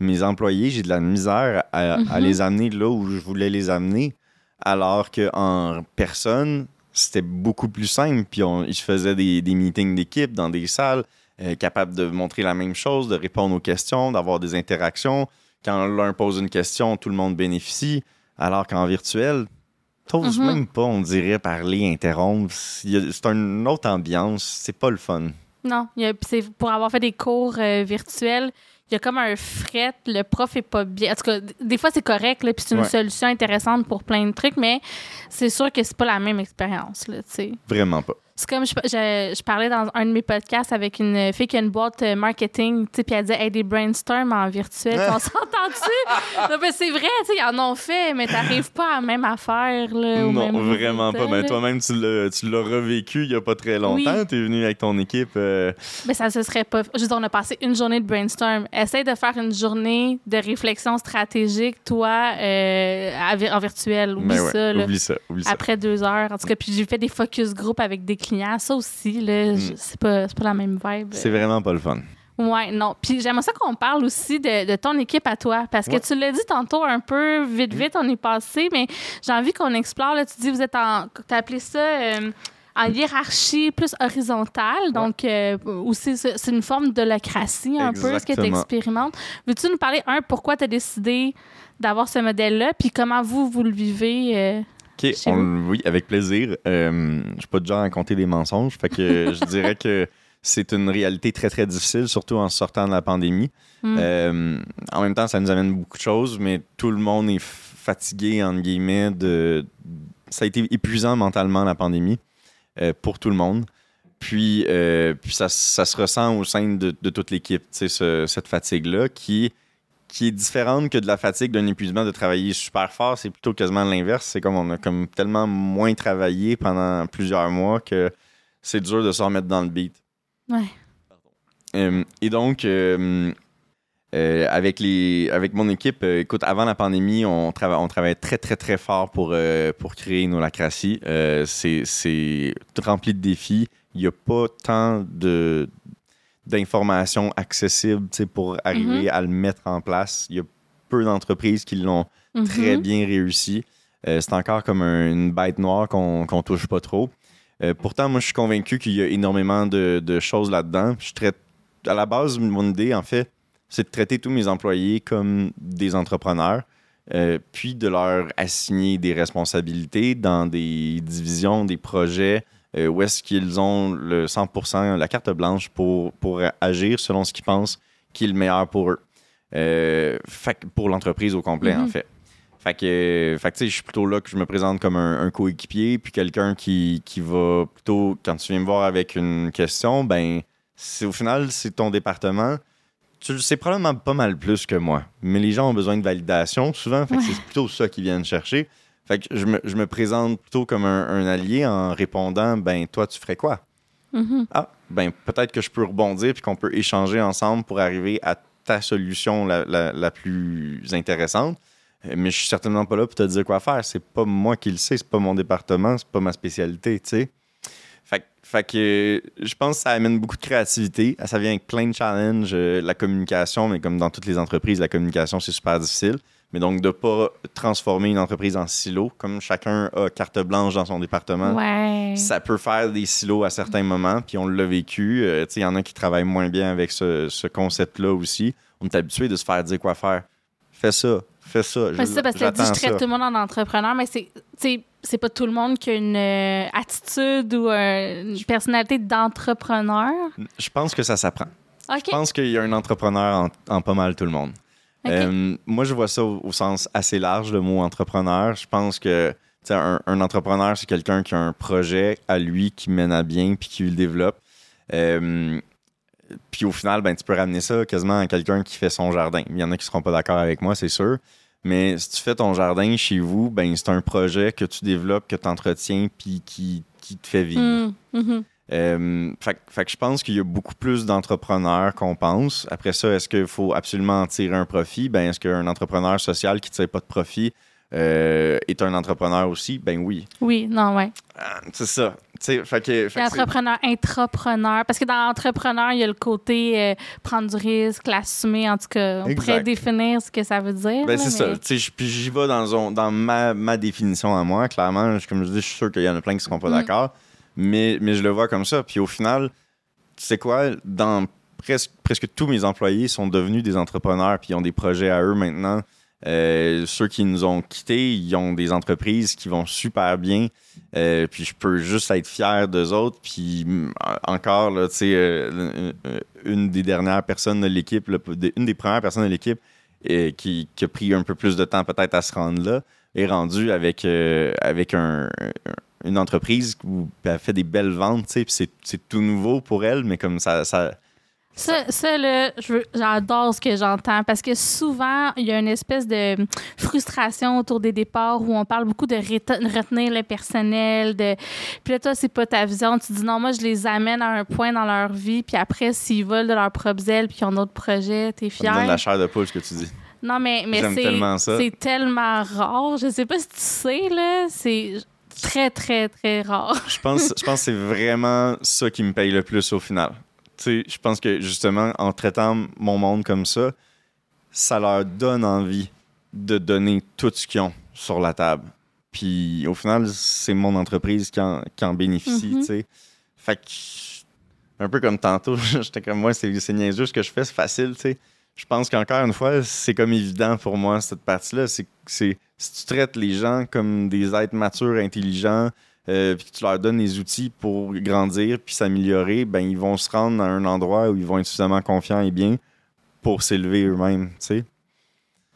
A: mes employés, j'ai de la misère à, mhm. les amener là où je voulais les amener, alors qu'en personne, c'était beaucoup plus simple. Puis on, ils faisaient des, des meetings d'équipe dans des salles, euh, capables de montrer la même chose, de répondre aux questions, d'avoir des interactions. Quand l'un pose une question, tout le monde bénéficie. Alors qu'en virtuel, t'oses mhm. même pas, on dirait, parler, interrompre. C'est une autre ambiance. C'est pas le fun.
B: Non, c'est pour avoir fait des cours euh, virtuels il y a comme un fret, le prof est pas bien. En tout cas, des fois, c'est correct, puis c'est une solution intéressante pour plein de trucs, mais c'est sûr que c'est pas la même expérience, tu sais.
A: Vraiment pas.
B: C'est comme je, je, parlais dans un de mes podcasts avec une fille qui a une boîte euh, marketing, tu sais, puis elle disait hey, des brainstorms en virtuel. on s'entend-tu? non, mais c'est vrai, tu sais, ils en ont fait, mais t'arrives pas à la même affaire. Là,
A: non, vraiment pas. Mais toi-même, tu l'as revécu il y a pas très longtemps. Tu es venu avec ton équipe. Euh,
B: mais ça se serait pas. Juste, on a passé une journée de brainstorm. Essaye de faire une journée de réflexion stratégique, toi, euh, en virtuel. Oublie ça. Là.
A: Oublie ça. Oublie ça.
B: Après deux heures. En tout cas, puis j'ai fait des focus group avec des ça aussi, là, mm. c'est pas, pas la même vibe.
A: C'est vraiment pas le fun.
B: Ouais, non. Puis j'aimerais ça qu'on parle aussi de, ton équipe à toi. Parce que tu l'as dit tantôt un peu, vite, vite, on est passé, mais j'ai envie qu'on explore. Là, tu dis, vous êtes en. Tu as appelé ça. Euh, en hiérarchie plus horizontale. Donc, euh, aussi, c'est une forme d'holacratie un peu, ce que tu expérimentes. Veux-tu nous parler, un, pourquoi tu as décidé d'avoir ce modèle-là, puis comment vous, vous le vivez? Euh,
A: OK, oui, avec plaisir. Euh, je suis pas de genre à compter des mensonges, fait que je dirais que c'est une réalité très, très difficile, surtout en sortant de la pandémie. Hmm. Euh, en même temps, ça nous amène beaucoup de choses, mais tout le monde est fatigué, entre guillemets, de... Ça a été épuisant mentalement, la pandémie, euh, pour tout le monde. Puis, puis ça, ça, se ressent au sein de, de toute l'équipe, cette fatigue-là, qui qui est différente que de la fatigue d'un épuisement de travailler super fort. C'est plutôt quasiment l'inverse. C'est comme on a comme tellement moins travaillé pendant plusieurs mois que c'est dur de se remettre dans le beat.
B: Ouais.
A: Euh, et donc, euh, euh, avec, les, avec mon équipe, écoute, avant la pandémie, on, on travaillait très, très, très fort pour, pour créer nos lacraties. c'est rempli de défis. Il n'y a pas tant de, d'informations accessibles pour arriver mhm. à le mettre en place. Il y a peu d'entreprises qui l'ont mhm. très bien réussi. Euh, c'est encore comme une bête noire qu'on ne touche pas trop. Euh, pourtant, moi, je suis convaincu qu'il y a énormément de, choses là-dedans. Je traite, à la base, mon idée, en fait, c'est de traiter tous mes employés comme des entrepreneurs, euh, puis de leur assigner des responsabilités dans des divisions, des projets, euh, où est-ce qu'ils ont le 100%, la carte blanche pour, pour agir selon ce qu'ils pensent qui est le meilleur pour eux. Euh, pour l'entreprise au complet, en mhm. fait. Fait que, fait je suis plutôt là que je me présente comme un, coéquipier, puis quelqu'un qui, qui, va plutôt, quand tu viens me voir avec une question, ben, au final, c'est ton département. Tu le sais probablement pas mal plus que moi, mais les gens ont besoin de validation souvent, fait c'est plutôt ça qu'ils viennent chercher. Fait que je me, présente plutôt comme un, allié en répondant ben toi tu ferais quoi?
B: Mm-hmm.
A: Ah ben peut-être que je peux rebondir puis qu'on peut échanger ensemble pour arriver à ta solution la, plus intéressante. Mais je suis certainement pas là pour te dire quoi faire. C'est pas moi qui le sais, c'est pas mon département, c'est pas ma spécialité, tu sais. Fait, fait, que je pense que ça amène beaucoup de créativité. Ça vient avec plein de challenges. Euh, la communication, mais comme dans toutes les entreprises, la communication, c'est super difficile. Mais donc, de ne pas transformer une entreprise en silo, comme chacun a carte blanche dans son département, ça peut faire des silos à certains moments, puis on l'a vécu. Euh, il y en a qui travaillent moins bien avec ce, concept-là aussi. On est habitué de se faire dire quoi faire. Fais ça, fais ça.
B: Fais ça parce que tu dis, je traite tout le monde en entrepreneur, mais c'est c'est pas tout le monde qui a une euh, attitude ou euh, une personnalité d'entrepreneur.
A: Je pense que ça s'apprend. Je pense qu'il y a un entrepreneur en, en pas mal tout le monde. Euh, moi, je vois ça au, au sens assez large, le mot entrepreneur. Je pense que un, un entrepreneur, c'est quelqu'un qui a un projet à lui, qui mène à bien, puis qui le développe. Euh, puis au final, ben, tu peux ramener ça quasiment à quelqu'un qui fait son jardin. Il y en a qui seront pas d'accord avec moi, c'est sûr. Mais si tu fais ton jardin chez vous, ben, c'est un projet que tu développes, que tu entretiens, puis qui, qui te fait vivre.
B: Mm, mhm.
A: Euh, fait, que- fait que je pense qu'il y a beaucoup plus d'entrepreneurs qu'on pense. Après ça, est-ce qu'il faut absolument en tirer un profit? Ben, est-ce qu'un entrepreneur social qui ne tire pas de profit euh, est un entrepreneur aussi? Ben oui.
B: Oui, non, ouais.
A: Ah, c'est ça. Fait que, fait
B: Entrepreneur, intrapreneur. Parce que dans entrepreneur, il y a le côté euh, prendre du risque, l'assumer. En tout cas, on pourrait définir ce que ça veut dire.
A: Ben, c'est
B: mais-
A: ça. Puis j'y vais dans, dans ma, ma définition à moi. Clairement, je- comme je dis, je suis sûr qu'il y en a plein qui ne seront pas
B: Mm.
A: d'accord. Mais, mais je le vois comme ça. Puis au final, tu sais quoi, dans presque, presque tous mes employés sont devenus des entrepreneurs puis ils ont des projets à eux maintenant. Euh, ceux qui nous ont quittés, ils ont des entreprises qui vont super bien. Euh, puis je peux juste être fier d'eux autres. Puis mm, encore, là, euh, euh, une des dernières personnes de l'équipe, une des premières personnes de l'équipe euh, qui, qui a pris un peu plus de temps peut-être à se rendre là, est rendue avec, euh, avec un, une entreprise où elle fait des belles ventes, tu sais, puis c'est, tout nouveau pour elle, mais comme ça, ça
B: Ça, ça, là, j'adore ce que j'entends parce que souvent, il y a une espèce de frustration autour des départs où on parle beaucoup de retenir le personnel. De... Puis là, toi, c'est pas ta vision. Tu dis non, moi, je les amène à un point dans leur vie, puis après, s'ils volent de leur propre ailes, puis qu'ils ont d'autres projets, t'es
A: ça me donne
B: fier.
A: la chair de poule, ce que tu dis.
B: Non, mais, c'est,
A: tellement
B: tellement rare. Je sais pas si tu sais, là, c'est très, très, très rare.
A: Je pense, je pense que c'est vraiment ça qui me paye le plus au final. Tu sais, je pense que justement, en traitant mon monde comme ça, ça leur donne envie de donner tout ce qu'ils ont sur la table. Puis au final, c'est mon entreprise qui en, qui en bénéficie, tu sais. Fait que, un peu comme tantôt, j'étais comme moi, c'est niaiseux ce que je fais, c'est facile, tu sais. Je pense qu'encore une fois, c'est comme évident pour moi, cette partie-là. C'est c'est- si tu traites les gens comme des êtres matures, intelligents, euh, puis que tu leur donnes les outils pour grandir puis s'améliorer, ben ils vont se rendre à un endroit où ils vont être suffisamment confiants et bien pour s'élever eux-mêmes, tu sais.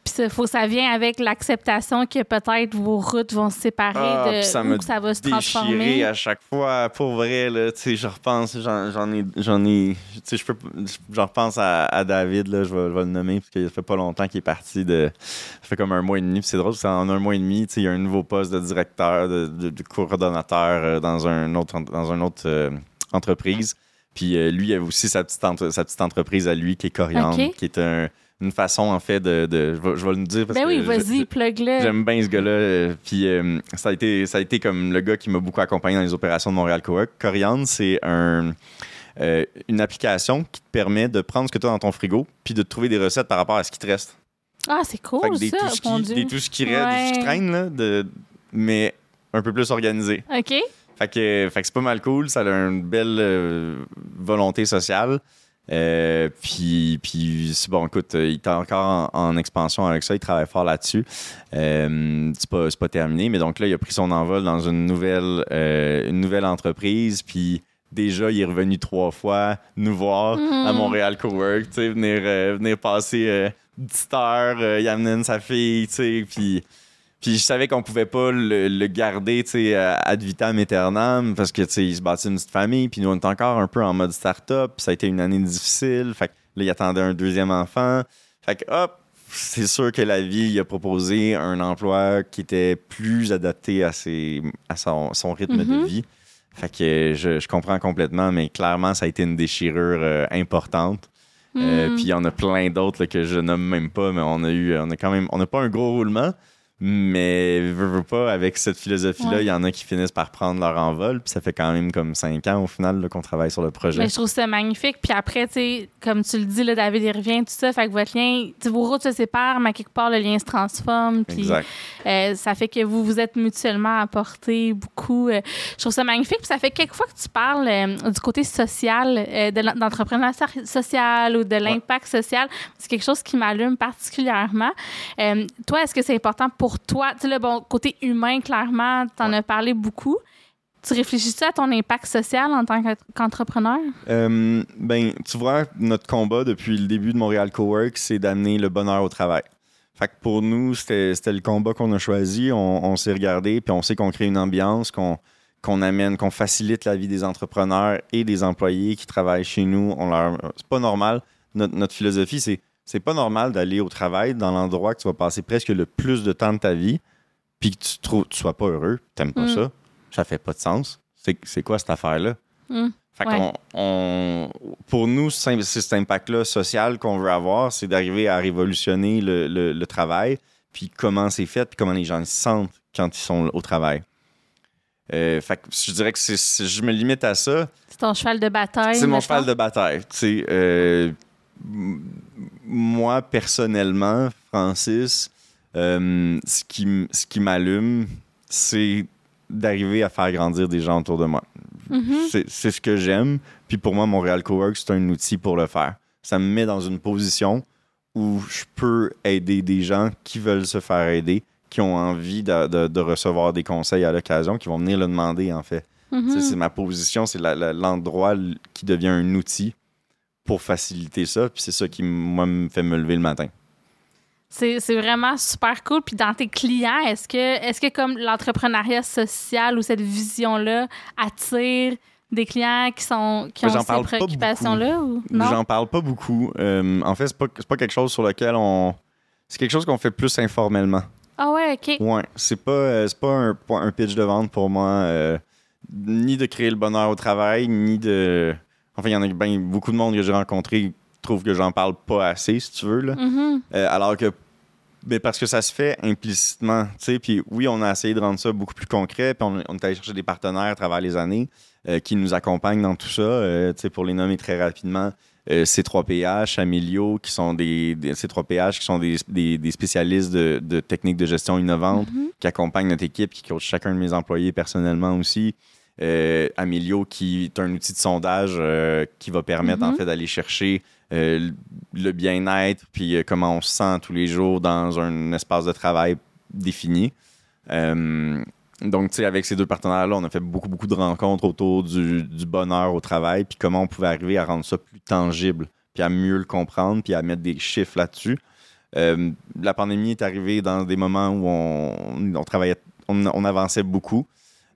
B: Puis ça, faut, ça vient avec l'acceptation que peut-être vos routes vont se séparer
A: Ah,
B: de
A: ça
B: que ça va se transformer.
A: à chaque fois, pour vrai, là, tu sais, je repense, j'en ai, j'en ai, tu sais, je peux, j'en repense à, à David, là, je vais, je vais le nommer, parce qu'il fait pas longtemps qu'il est parti de, ça fait comme un mois et demi, c'est drôle, c'est en un mois et demi, tu sais, il y a un nouveau poste de directeur, de, de- de coordonnateur euh, dans un autre, dans une autre euh, entreprise, puis euh, lui, il avait aussi sa petite, entre- sa petite entreprise à lui, qui est Coriandre, qui est un- une façon, en fait, de, de- je, vais, je vais le dire, parce
B: Ben
A: que
B: oui, vas-y, plug-le.
A: J'aime bien ce gars-là. euh, Puis euh, ça, a été, ça a été comme le gars qui m'a beaucoup accompagné dans les opérations de Montréal Cowork. Coriandre, c'est un, euh, une application qui te permet de prendre ce que tu as dans ton frigo puis de te trouver des recettes par rapport à ce qui te reste.
B: Ah, c'est
A: Fait
B: cool,
A: que des
B: ça,
A: tout qui, des tout ce qui reste, des qui
B: Ouais.
A: traîne, là, de, mais un peu plus organisé.
B: OK.
A: Fait que, fait que c'est pas mal cool. Ça a une belle euh, volonté sociale. Euh, puis, puis bon, écoute, il est encore en, en expansion avec ça. Il travaille fort là-dessus. Euh, c'est pas, c'est pas terminé, mais donc là, il a pris son envol dans une nouvelle, euh, une nouvelle entreprise. Puis déjà, il est revenu trois fois nous voir à Montréal Cowork, tu sais, venir, euh, venir passer une petite heure. il amène sa fille, tu sais, puis. Puis je savais qu'on pouvait pas le, le garder, tu sais, à- ad vitam aeternam, parce que, tu sais, il se bâtit une petite famille, puis nous, on est encore un peu en mode start-up, puis ça a été une année difficile, fait que là, il attendait un deuxième enfant. Fait que, hop, c'est sûr que la vie, il a proposé un emploi qui était plus adapté à, ses, à son, son rythme
B: Mhm.
A: de vie. Fait que je, je comprends complètement, mais clairement, ça a été une déchirure euh, importante. Euh,
B: Hmm.
A: puis il y en a plein d'autres que je nomme même pas, mais on a eu, on a quand même, on n'a pas un gros roulement, mais veux, veux pas, avec cette philosophie-là, il
B: Ouais.
A: y en a qui finissent par prendre leur envol, puis ça fait quand même comme cinq ans au final qu'on travaille sur le projet.
B: Mais je trouve ça magnifique. Puis après, tu sais, comme tu le dis, là, David, il revient, tout ça. Fait que votre lien, vos routes se séparent, mais à quelque part, le lien se transforme. Puis euh, ça fait que vous vous êtes mutuellement apporté beaucoup. euh, je trouve ça magnifique. Puis ça fait quelques fois que tu parles euh, du côté social, de l'en- d'entrepreneuriat social ou de l'impact social. C'est quelque chose qui m'allume particulièrement. Toi, est-ce que c'est important pour pour toi, tu sais, le bon côté humain, clairement, tu en
A: Ouais.
B: as parlé beaucoup. Tu réfléchis-tu à ton impact social en tant qu'entrepreneur?
A: Euh, ben, tu vois, notre combat depuis le début de Montréal Cowork, c'est d'amener le bonheur au travail. Fait que pour nous, c'était le combat qu'on a choisi. On, on s'est regardé, puis on sait qu'on crée une ambiance, qu'on qu'on amène, qu'on facilite la vie des entrepreneurs et des employés qui travaillent chez nous. On leur, c'est pas normal. Notre, notre philosophie, c'est c'est pas normal d'aller au travail dans l'endroit que tu vas passer presque le plus de temps de ta vie, puis que tu trouves, tu sois pas heureux, t'aimes pas
B: Mm.
A: ça. Ça fait pas de sens. C'est quoi cette affaire-là?
B: Mm.
A: Fait
B: Ouais.
A: qu'on- on- pour nous, c'est cet impact-là social qu'on veut avoir, c'est d'arriver à révolutionner le, le- le travail, puis comment c'est fait, puis comment les gens se sentent quand ils sont au travail. Euh, fait que je dirais que c'est- je me limite à ça.
B: C'est ton cheval de bataille?
A: C'est mon cheval de bataille. Tu sais, euh, moi, personnellement, Francis, euh, ce qui, ce qui m'allume, c'est d'arriver à faire grandir des gens autour de moi.
B: Mhm.
A: C'est c'est ce que j'aime. Puis pour moi, Montréal Cowork, c'est un outil pour le faire. Ça me met dans une position où je peux aider des gens qui veulent se faire aider, qui ont envie de, de- de recevoir des conseils à l'occasion, qui vont venir le demander, en fait.
B: Mhm.
A: Ça, C'est ma position, c'est l'endroit qui devient un outil pour faciliter ça. Puis c'est ça qui, moi, me fait me lever le matin.
B: C'est vraiment super cool. Puis dans tes clients, est-ce que, est que comme l'entrepreneuriat social ou cette vision-là attire des clients qui, sont, qui ont ces préoccupations-là? Ou...
A: J'en parle pas beaucoup. Euh, en fait, c'est pas, pas quelque chose sur lequel on. C'est quelque chose qu'on fait plus informellement.
B: Ah ouais, OK.
A: Ouais, c'est pas, euh, c'est pas un, un pitch de vente pour moi, euh, ni de créer le bonheur au travail, ni de. Enfin, il y en a ben, beaucoup de monde que j'ai rencontré qui trouvent que j'en parle pas assez, si tu veux. Là.
B: Mhm.
A: Euh, alors que. Mais parce que ça se fait implicitement, tu sais. Puis oui, on a essayé de rendre ça beaucoup plus concret, puis on, on est allé chercher des partenaires à travers les années euh, qui nous accompagnent dans tout ça, euh, tu sais, pour les nommer très rapidement. euh, C3PH, Amilio, qui sont des, des- C3PH, qui sont des, des- des spécialistes de, de techniques de gestion innovantes,
B: Mhm.
A: qui accompagnent notre équipe, qui coach chacun de mes employés personnellement aussi. Euh, Amilio, qui est un outil de sondage euh, qui va permettre en
B: Mhm.
A: fait d'aller chercher euh, le bien-être, puis euh, comment on se sent tous les jours dans un espace de travail défini. Euh, donc, tu sais, avec ces deux partenaires-là, on a fait beaucoup, beaucoup de rencontres autour du, du bonheur au travail, puis comment on pouvait arriver à rendre ça plus tangible, puis à mieux le comprendre, puis à mettre des chiffres là-dessus. Euh, la pandémie est arrivée dans des moments où on, on travaillait, on, on avançait beaucoup.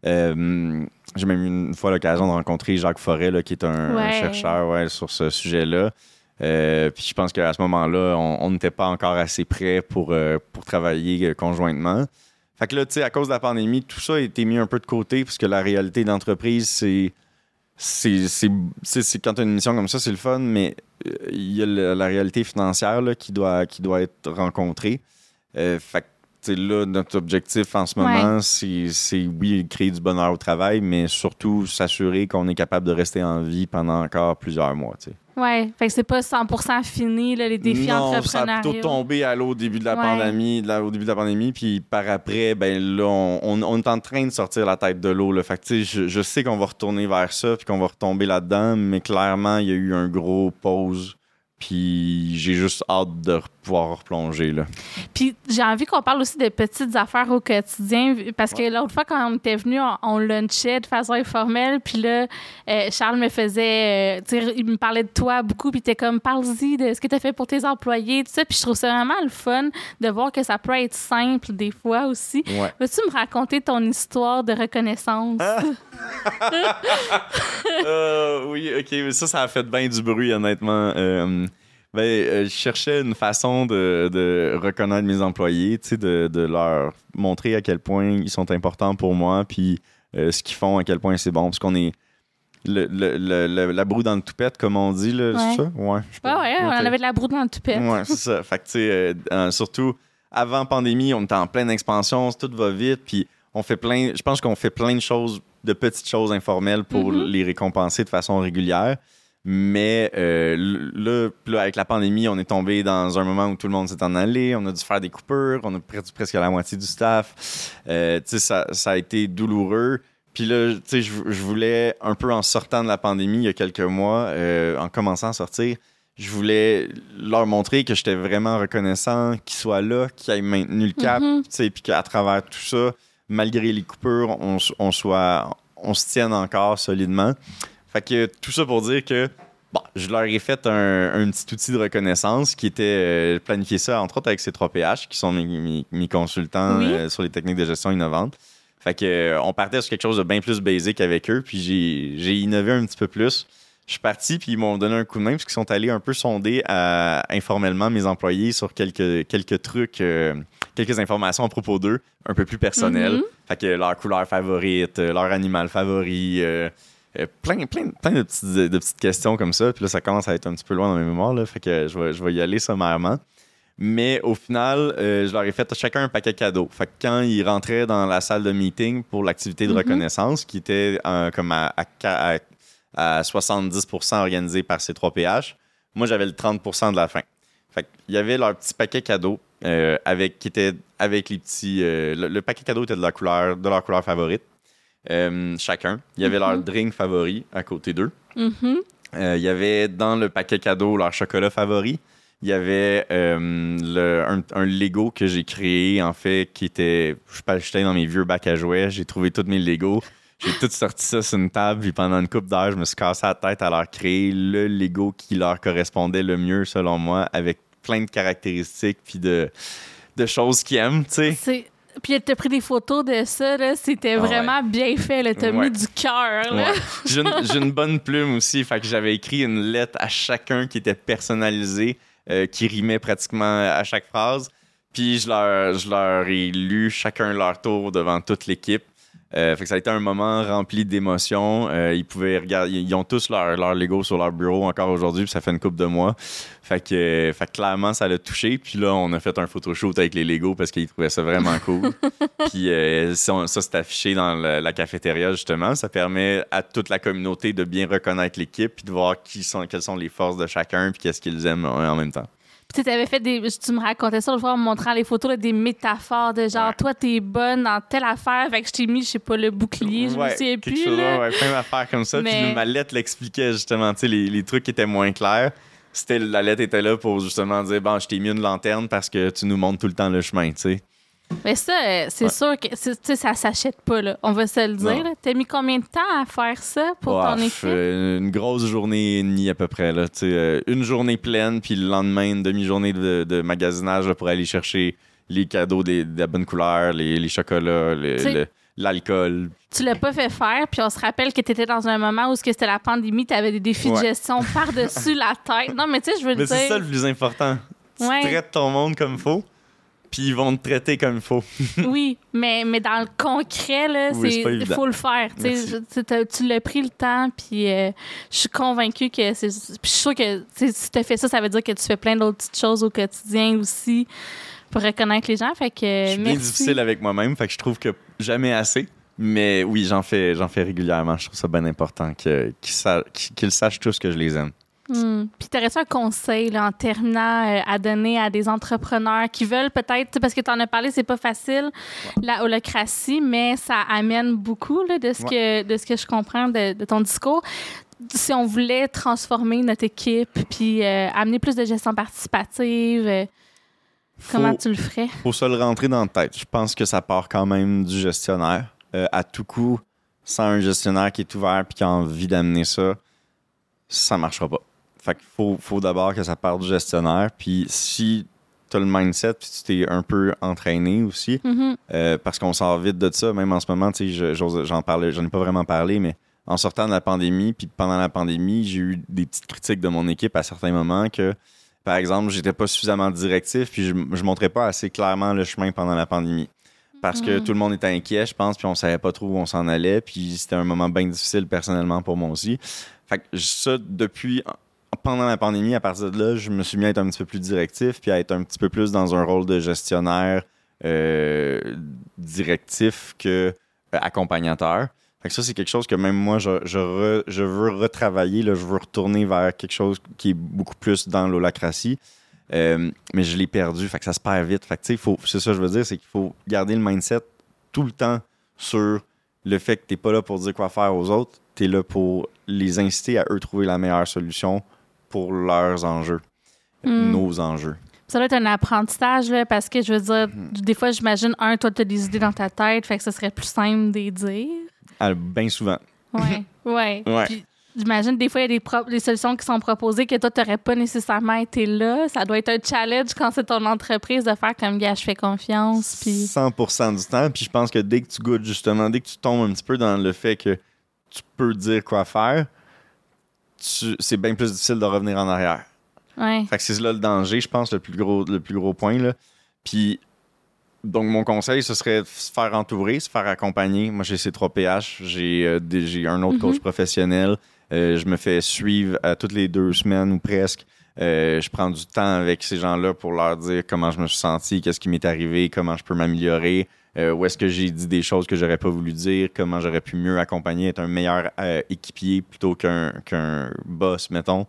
A: Euh, J'ai même eu une fois l'occasion de rencontrer Jacques Forêt, là, qui est un, chercheur ouais, sur ce sujet-là. Euh, puis je pense qu'à ce moment-là, on n'était pas encore assez prêt pour, euh, pour travailler conjointement. Fait que là, tu sais, à cause de la pandémie, tout ça a été mis un peu de côté parce que la réalité d'entreprise, c'est. C'est quand tu as une mission comme ça, c'est le fun, mais il y a le- la réalité financière là, qui, doit, qui doit être rencontrée. Fait que, là, notre objectif en ce moment, c'est c'est, oui, créer du bonheur au travail, mais surtout s'assurer qu'on est capable de rester en vie pendant encore plusieurs mois.
B: Ouais, fait que c'est pas 100% fini, là, les défis
A: non, ça a
B: entrepreneuriaux.
A: plutôt tombé à l'eau au début de la
B: Ouais.
A: pandémie, de la- au début de la pandémie, puis par après, ben là, on, on- on est en train de sortir la tête de l'eau. Fait que, je, je sais qu'on va retourner vers ça, puis qu'on va retomber là-dedans, mais clairement, il y a eu un gros pause, puis j'ai juste hâte de pouvoir replonger là.
B: Puis j'ai envie qu'on parle aussi de petites affaires au quotidien, parce que l'autre fois, quand on était venu, on, on lunchait de façon informelle, puis là, euh, Charles me faisait, euh, il me parlait de toi beaucoup, puis était comme, parle-y de ce que tu as fait pour tes employés, tout ça, puis je trouve ça vraiment le fun de voir que ça peut être simple des fois aussi.
A: Ouais.
B: Veux-tu me raconter ton histoire de reconnaissance?
A: Ah. Euh, oui, ok, mais ça, ça a fait bien du bruit, honnêtement. Ben, euh, je cherchais une façon de, de reconnaître mes employés, de, de leur montrer à quel point ils sont importants pour moi, puis euh, ce qu'ils font, à quel point c'est bon. Parce qu'on est le, le- le- la broue dans le toupette, comme on dit, là,
B: Ouais.
A: c'est ça? Ouais. je pas.
B: ouais, on avait de la broue dans le toupette.
A: Ouais, c'est ça. Fait que, tu sais, euh, surtout avant pandémie, on était en pleine expansion, tout va vite, puis on fait plein. Je pense qu'on fait plein de choses, de petites choses informelles pour
B: Mhm.
A: les récompenser de façon régulière. Mais euh, là, avec la pandémie, on est tombé dans un moment où tout le monde s'est en allé. On a dû faire des coupures. On a perdu presque la moitié du staff. Euh, ça, ça a été douloureux. Puis là, je je voulais, un peu en sortant de la pandémie il y a quelques mois, euh, en commençant à sortir, je voulais leur montrer que j'étais vraiment reconnaissant qu'ils soient là, qu'ils aient maintenu le cap, tu sais, puis qu'à travers tout ça, malgré les coupures, on soit, on se tienne encore solidement. Fait que tout ça pour dire que bon, je leur ai fait un, un petit outil de reconnaissance qui était euh, planifier ça, entre autres avec ces 3PH, qui sont mes, mes- mes consultants
B: Oui.
A: euh, sur les techniques de gestion innovantes. Fait que euh, on partait sur quelque chose de bien plus basique avec eux, puis j'ai j'ai innové un petit peu plus. Je suis parti, puis ils m'ont donné un coup de main, parce qu'ils sont allés un peu sonder informellement mes employés sur quelques, quelques trucs, euh, quelques informations à propos d'eux, un peu plus personnelles.
B: Mhm.
A: Fait que leur couleur favorite, leur animal favori, euh, plein, plein, plein de, petites, de petites questions comme ça. Puis là, ça commence à être un petit peu loin dans mes mémoires, là, fait que je vais, je vais y aller sommairement. Mais au final, euh, je leur ai fait chacun un paquet cadeau. Fait que quand ils rentraient dans la salle de meeting pour l'activité de
B: Mhm.
A: reconnaissance, qui était euh, comme à, à, à- à 70% organisée par ces 3 PH, moi j'avais le 30% de la fin. Fait qu'il y avait leur petit paquet cadeau euh, avec, qui était avec les petits. euh, le, le paquet cadeau était de, couleur, de leur couleur favorite. Euh, chacun. Il y avait leur
B: Mhm.
A: drink favori à côté d'eux.
B: Mhm.
A: Euh, il y avait dans le paquet cadeau leur chocolat favori. Il y avait euh, le- un, un Lego que j'ai créé, en fait, qui était. Je sais j'étais dans mes vieux bacs à jouets. J'ai trouvé tous mes Legos. J'ai tout sorti ça sur une table. Puis pendant une couple d'heures, je me suis cassé la tête à leur créer le Lego qui leur correspondait le mieux, selon moi, avec plein de caractéristiques puis de, de choses qu'ils aiment, tu sais.
B: Puis t'as pris des photos de ça, là, c'était
A: Ah ouais.
B: vraiment bien fait, là, t'as
A: Ouais.
B: mis du cœur, là.
A: Ouais. J'ai une, j'ai une bonne plume aussi, fait que j'avais écrit une lettre à chacun qui était personnalisée, euh, qui rimait pratiquement à chaque phrase. Puis je leur, je leur ai lu chacun leur tour devant toute l'équipe. Euh, fait que ça a été un moment rempli d'émotions. Euh, ils pouvaient regarder, ils ont tous leur, leur Lego sur leur bureau encore aujourd'hui, puis ça fait une couple de mois. Fait que, fait que clairement, ça l'a touché. Puis là, on a fait un photoshoot avec les Lego parce qu'ils trouvaient ça vraiment cool. Puis euh, ça, ça, c'est affiché dans la, la cafétéria, justement. Ça permet à toute la communauté de bien reconnaître l'équipe puis de voir qui sont, quelles sont les forces de chacun puis qu'est-ce qu'ils aiment en en même temps.
B: Puis tu avais fait des. Tu me racontais ça l'autre fois en me montrant les photos, là, des métaphores de genre,
A: Ouais.
B: toi, t'es bonne dans telle affaire, fait que je t'ai mis, je sais pas, le bouclier, je me souviens plus,
A: chose,
B: là.
A: ouais, plein d'affaires comme ça.
B: Mais-
A: Puis ma lettre l'expliquait justement, tu sais, les, les trucs qui étaient moins clairs. C'était, la lettre était là pour justement dire, bon, je t'ai mis une lanterne parce que tu nous montres tout le temps le chemin, tu sais.
B: Mais ça, euh, c'est
A: Ouais.
B: sûr que tu ça s'achète pas, là. On va se le dire. T'as mis combien de temps à faire ça pour ton équipe?
A: euh, une grosse journée et demie à peu près. Là, tu euh, une journée pleine, puis le lendemain, une demi-journée de, de magasinage là, pour aller chercher les cadeaux des- de la bonne couleur, les, les chocolats,
B: Tu
A: l'alcool.
B: Tu l'as pas fait faire, puis on se rappelle que t'étais dans un moment où c'était la pandémie, t'avais des défis de gestion par-dessus la tête. Non, mais tu sais, je veux
A: Mais
B: dire...
A: c'est ça le plus important. Tu traites ton monde comme il faut, puis ils vont te traiter comme il faut.
B: Oui, mais, mais dans le concret, là,
A: Oui,
B: il faut le faire. tu.
A: Merci.
B: Je- l'as pris le temps, puis euh, je suis convaincue que c'est. Puis je suis sûre que si tu as fait ça, ça veut dire que tu fais plein d'autres petites choses au quotidien aussi pour reconnaître les gens. Fait que
A: Je suis bien
B: merci.
A: difficile avec moi-même, fait que je trouve que jamais assez. Mais oui, j'en fais, j'en fais régulièrement. Je trouve ça bien important que- qu'ils sa- qu'ils sachent tous que je les aime.
B: Hmm. Puis t'aurais-tu un conseil là, en terminant euh, à donner à des entrepreneurs qui veulent peut-être, parce que tu en as parlé, c'est pas facile, la holocratie, mais ça amène beaucoup là, de, ce que, de ce que je comprends de, de ton discours. Si on voulait transformer notre équipe puis euh, amener plus de gestion participative, euh, comment
A: Faut-
B: tu le ferais?
A: faut se le rentrer dans la tête. Je pense que ça part quand même du gestionnaire. À tout coup, sans un gestionnaire qui est ouvert et qui a envie d'amener ça, ça marchera pas. Fait qu'il faut, faut d'abord que ça parte du gestionnaire. Puis si tu as le mindset puis tu t'es un peu entraîné aussi,
B: Mhm.
A: euh, parce qu'on sort vite de ça, même en ce moment, tu sais, j'en j'en ai pas vraiment parlé, mais en sortant de la pandémie, puis pendant la pandémie, j'ai eu des petites critiques de mon équipe à certains moments que, par exemple, j'étais pas suffisamment directif, puis je, je montrais pas assez clairement le chemin pendant la pandémie. Parce que
B: Mhm.
A: tout le monde était inquiet, je pense, puis on savait pas trop où on s'en allait, puis c'était un moment bien difficile personnellement pour moi aussi. Fait que ça, depuis, pendant la pandémie, à partir de là, je me suis mis à être un petit peu plus directif, puis à être un petit peu plus dans un rôle de gestionnaire euh, directif que euh, accompagnateur. Fait que ça, c'est quelque chose que même moi, je, veux retravailler. Là, je veux retourner vers quelque chose qui est beaucoup plus dans l'holacratie. Euh, mais je l'ai perdu. Fait que ça se perd vite. Fait que, c'est ça que je veux dire, c'est qu'il faut garder le mindset tout le temps sur le fait que tu n'es pas là pour dire quoi faire aux autres. Tu es là pour les inciter à eux trouver la meilleure solution pour leurs enjeux,
B: Mm.
A: nos enjeux.
B: Ça doit être un apprentissage, là, parce que je veux dire,
A: Hmm.
B: des fois, j'imagine, un, toi, tu as des idées dans ta tête, fait que ce serait plus simple de les dire.
A: Ah, Bien souvent.
B: Ouais, ouais.
A: Ouais.
B: J'imagine, des fois, il y a des, pro- des solutions qui sont proposées que toi, tu n'aurais pas nécessairement été là. Ça doit être un challenge quand c'est ton entreprise de faire comme, gars, je fais confiance. Puis,
A: 100% du temps. Puis je pense que dès que tu goûtes, justement, dès que tu tombes un petit peu dans le fait que tu peux dire quoi faire, c'est bien plus difficile de revenir en arrière.
B: ouais.
A: Fait que c'est là le danger, je pense, le plus gros, le plus gros point. Là. Puis, donc, mon conseil, ce serait de se faire entourer, se faire accompagner. Moi, j'ai C3PH, j'ai euh, j'ai un autre coach
B: Mhm.
A: professionnel. Euh, je me fais suivre à toutes les deux semaines ou presque. Euh, je prends du temps avec ces gens-là pour leur dire comment je me suis senti, qu'est-ce qui m'est arrivé, comment je peux m'améliorer, euh, où est-ce que j'ai dit des choses que j'aurais pas voulu dire, comment j'aurais pu mieux accompagner, être un meilleur euh, équipier plutôt qu'un boss, mettons.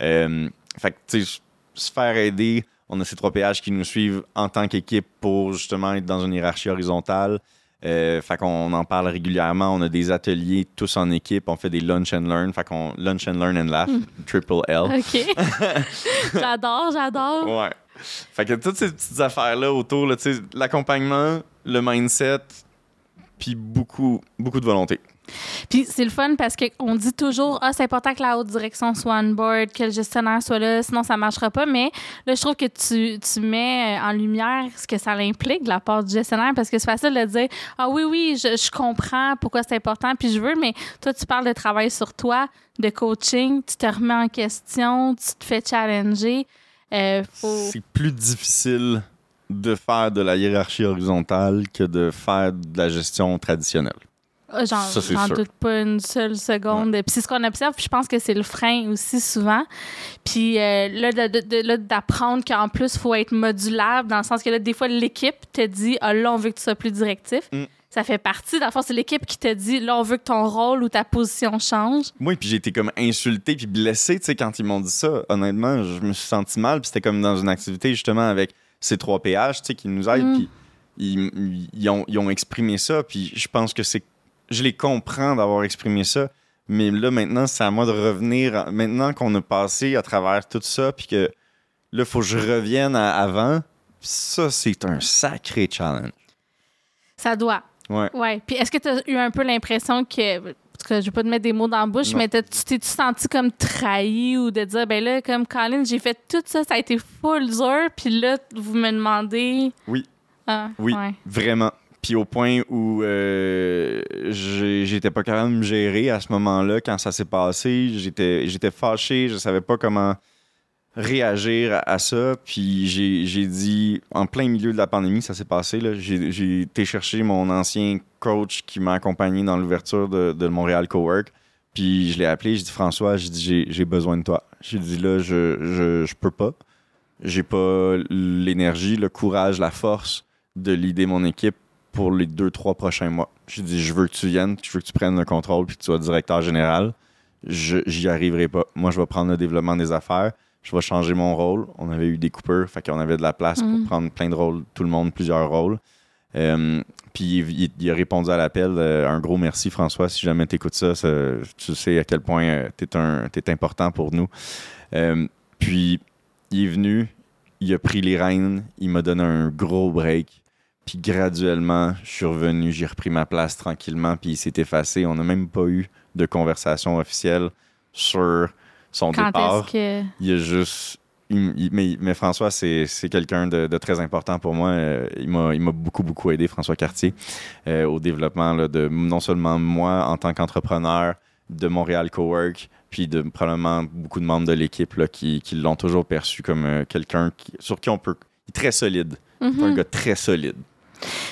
A: Euh, fait que, tu sais, se faire aider. On a ces trois PH qui nous suivent en tant qu'équipe pour justement être dans une hiérarchie horizontale. Euh, fait qu'on en parle régulièrement. On a des ateliers tous en équipe. On fait des lunch and learn. Fait qu'on lunch and learn and laugh, triple L.
B: OK. j'adore, j'adore.
A: Ouais. Fait que toutes ces petites affaires-là autour, là, l'accompagnement, le mindset, puis beaucoup, beaucoup de volonté.
B: Puis c'est le fun parce qu'on dit toujours ah c'est important que la haute direction soit on board, que le gestionnaire soit là, sinon ça marchera pas. Mais là je trouve que tu, tu mets en lumière ce que ça implique de la part du gestionnaire parce que c'est facile de dire ah oui oui je, je comprends pourquoi c'est important puis je veux mais toi tu parles de travail sur toi, de coaching, tu te remets en question, tu te fais challenger. Euh, faut-
A: C'est plus difficile de faire de la hiérarchie horizontale que de faire de la gestion traditionnelle.
B: Ah, J'en doute pas une seule seconde. Puis c'est ce qu'on observe, puis je pense que c'est le frein aussi souvent. Puis euh, là, d'apprendre qu'en plus, il faut être modulable, dans le sens que là, des fois, l'équipe te dit ah, là, on veut que tu sois plus directif.
A: Mm.
B: Ça fait partie, dans le fond, c'est l'équipe qui te dit là, on veut que ton rôle ou ta position change.
A: Moi, puis j'ai été comme insulté puis blessé, tu sais, quand ils m'ont dit ça. Honnêtement, je me suis senti mal. Puis c'était comme dans une activité, justement, avec ces trois PH, tu sais, qui nous aident.
B: Mm.
A: Puis ils, ils ont, ils ont exprimé ça. Puis je pense que c'est... Je les comprends d'avoir exprimé ça. Mais là, maintenant, c'est à moi de revenir. Maintenant qu'on a passé à travers tout ça, puis que là, il faut que je revienne à avant. Ça, c'est un sacré challenge.
B: Ça doit.
A: Ouais.
B: Ouais. Puis est-ce que tu as eu un peu l'impression que. Parce que je vais pas te mettre des mots dans la bouche,
A: Non.
B: mais tu t'es-tu senti comme trahi ou de dire, ben là, comme Colin, j'ai fait tout ça, ça a été full dur, puis là, vous me demandez.
A: Oui.
B: Ah,
A: Oui.
B: ouais.
A: Vraiment. Puis au point où euh, j'étais pas capable de me gérer à ce moment-là, quand ça s'est passé, j'étais j'étais fâché, je savais pas comment réagir à, ça. Puis j'ai dit, en plein milieu de la pandémie, ça s'est passé, j'ai été chercher mon ancien coach qui m'a accompagné dans l'ouverture de, de Montréal Cowork. Puis je l'ai appelé, j'ai dit François, j'ai dit j'ai- besoin de toi. J'ai dit là, je, je, je peux pas. J'ai pas l'énergie, le courage, la force de l'idée mon équipe pour les deux, trois prochains mois. J'ai dit, je veux que tu viennes, je veux que tu prennes le contrôle puis que tu sois directeur général. Je J'y arriverai pas. Moi, je vais prendre le développement des affaires. Je vais changer mon rôle. On avait eu des coupeurs, fait qu'on avait de la place
B: Mhm.
A: pour prendre plein de rôles, tout le monde, plusieurs rôles. Euh, puis il, a répondu à l'appel. euh, un gros merci, François. Si jamais tu écoutes ça, ça, tu sais à quel point tu es, important pour nous. Euh, puis il est venu, il a pris les rênes, il m'a donné un gros break. Puis graduellement, je suis revenu, j'ai repris ma place tranquillement, puis il s'est effacé. On n'a même pas eu de conversation officielle sur son
B: Quand
A: départ.
B: que.
A: Il a juste. il- il- mais, mais François, c'est quelqu'un de, de très important pour moi. Euh, il m'a beaucoup, beaucoup aidé, François Cartier, euh, au développement là, de non seulement moi en tant qu'entrepreneur, de Montréal Cowork, puis de probablement beaucoup de membres de l'équipe qui, qui l'ont toujours perçu comme euh, quelqu'un qui- sur qui on peut. Il est très solide. C'est
B: Mhm.
A: un gars très solide.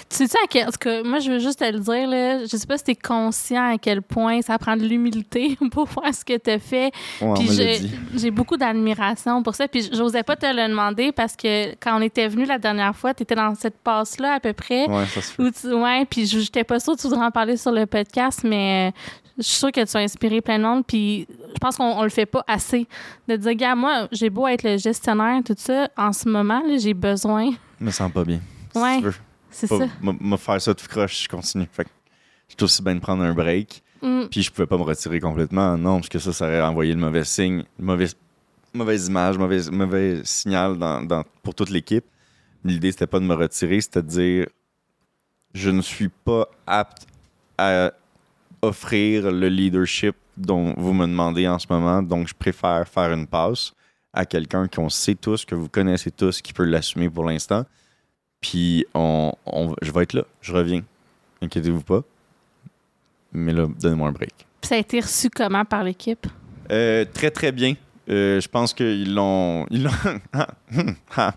B: Tu sais à quel. En tout cas, moi, je veux juste te le dire, là. Je sais pas si t'es conscient à quel point ça prend de l'humilité pour faire ce que t'as fait.
A: Ouais, on
B: Puis j'ai beaucoup d'admiration pour ça. Puis j'osais pas te le demander parce que quand on était venu la dernière fois, tu étais dans cette passe-là à peu près.
A: Ouais, ça se fait.
B: Où tu- ouais, puis j'étais pas sûre que tu voudrais en parler sur le podcast, mais euh, je suis sûre que tu as inspiré plein de monde. Puis je pense qu'on on le fait pas assez. De dire, gars, moi, j'ai beau être le gestionnaire, tout ça, en ce moment, là, j'ai besoin.
A: Je me sens pas bien. Si
B: Ouais,
A: tu veux.
B: C'est ça.
A: me- Me faire ça tout croche, je continue. Fait que je aussi bien de prendre un break.
B: Mm.
A: Puis je pouvais pas me retirer complètement, non, parce que ça, ça aurait envoyé le mauvais signe, le mauvais mauvaise image, mauvais, mauvais signal dans, dans- pour toute l'équipe. L'idée, c'était pas de me retirer, c'était de dire je ne suis pas apte à offrir le leadership dont vous me demandez en ce moment, donc je préfère faire une passe à quelqu'un qu'on sait tous, que vous connaissez tous, qui peut l'assumer pour l'instant. Puis on, on- je vais être là, je reviens. Inquiétez-vous pas. Mais là, donnez-moi un break.
B: Puis ça a été reçu comment par l'équipe?
A: Euh, très très bien. Euh, je pense qu'ils l'ont. Ils l'ont. Ah, ah.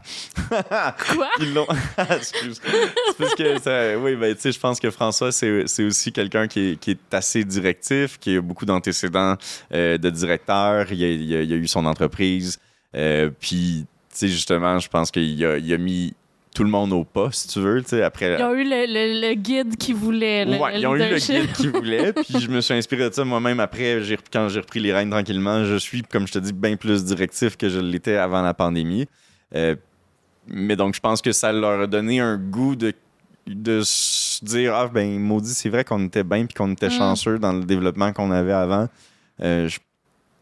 B: Quoi?
A: Ils l'ont. Excuse. C'est parce que ça- Oui, ben, tu sais, je pense que François, c'est c'est aussi quelqu'un qui est, qui est assez directif, qui a beaucoup d'antécédents euh, de directeur. Il a, il a- il a eu son entreprise. Euh, Puis, tu sais, justement, je pense qu'il a, il a mis tout le monde au pas, si tu veux, après.
B: Ils ont eu le, le- le guide qu'ils voulaient.
A: Ouais, ils ont eu le guide qu'ils voulaient, puis je me suis inspiré de ça moi-même après, quand j'ai repris les rênes tranquillement. Je suis, comme je te dis, bien plus directif que je l'étais avant la pandémie. Euh, mais donc, je pense que ça leur a donné un goût de, de se dire Ah, ben, maudit, c'est vrai qu'on était bien, puis qu'on était
B: Mm.
A: chanceux dans le développement qu'on avait avant. Euh, je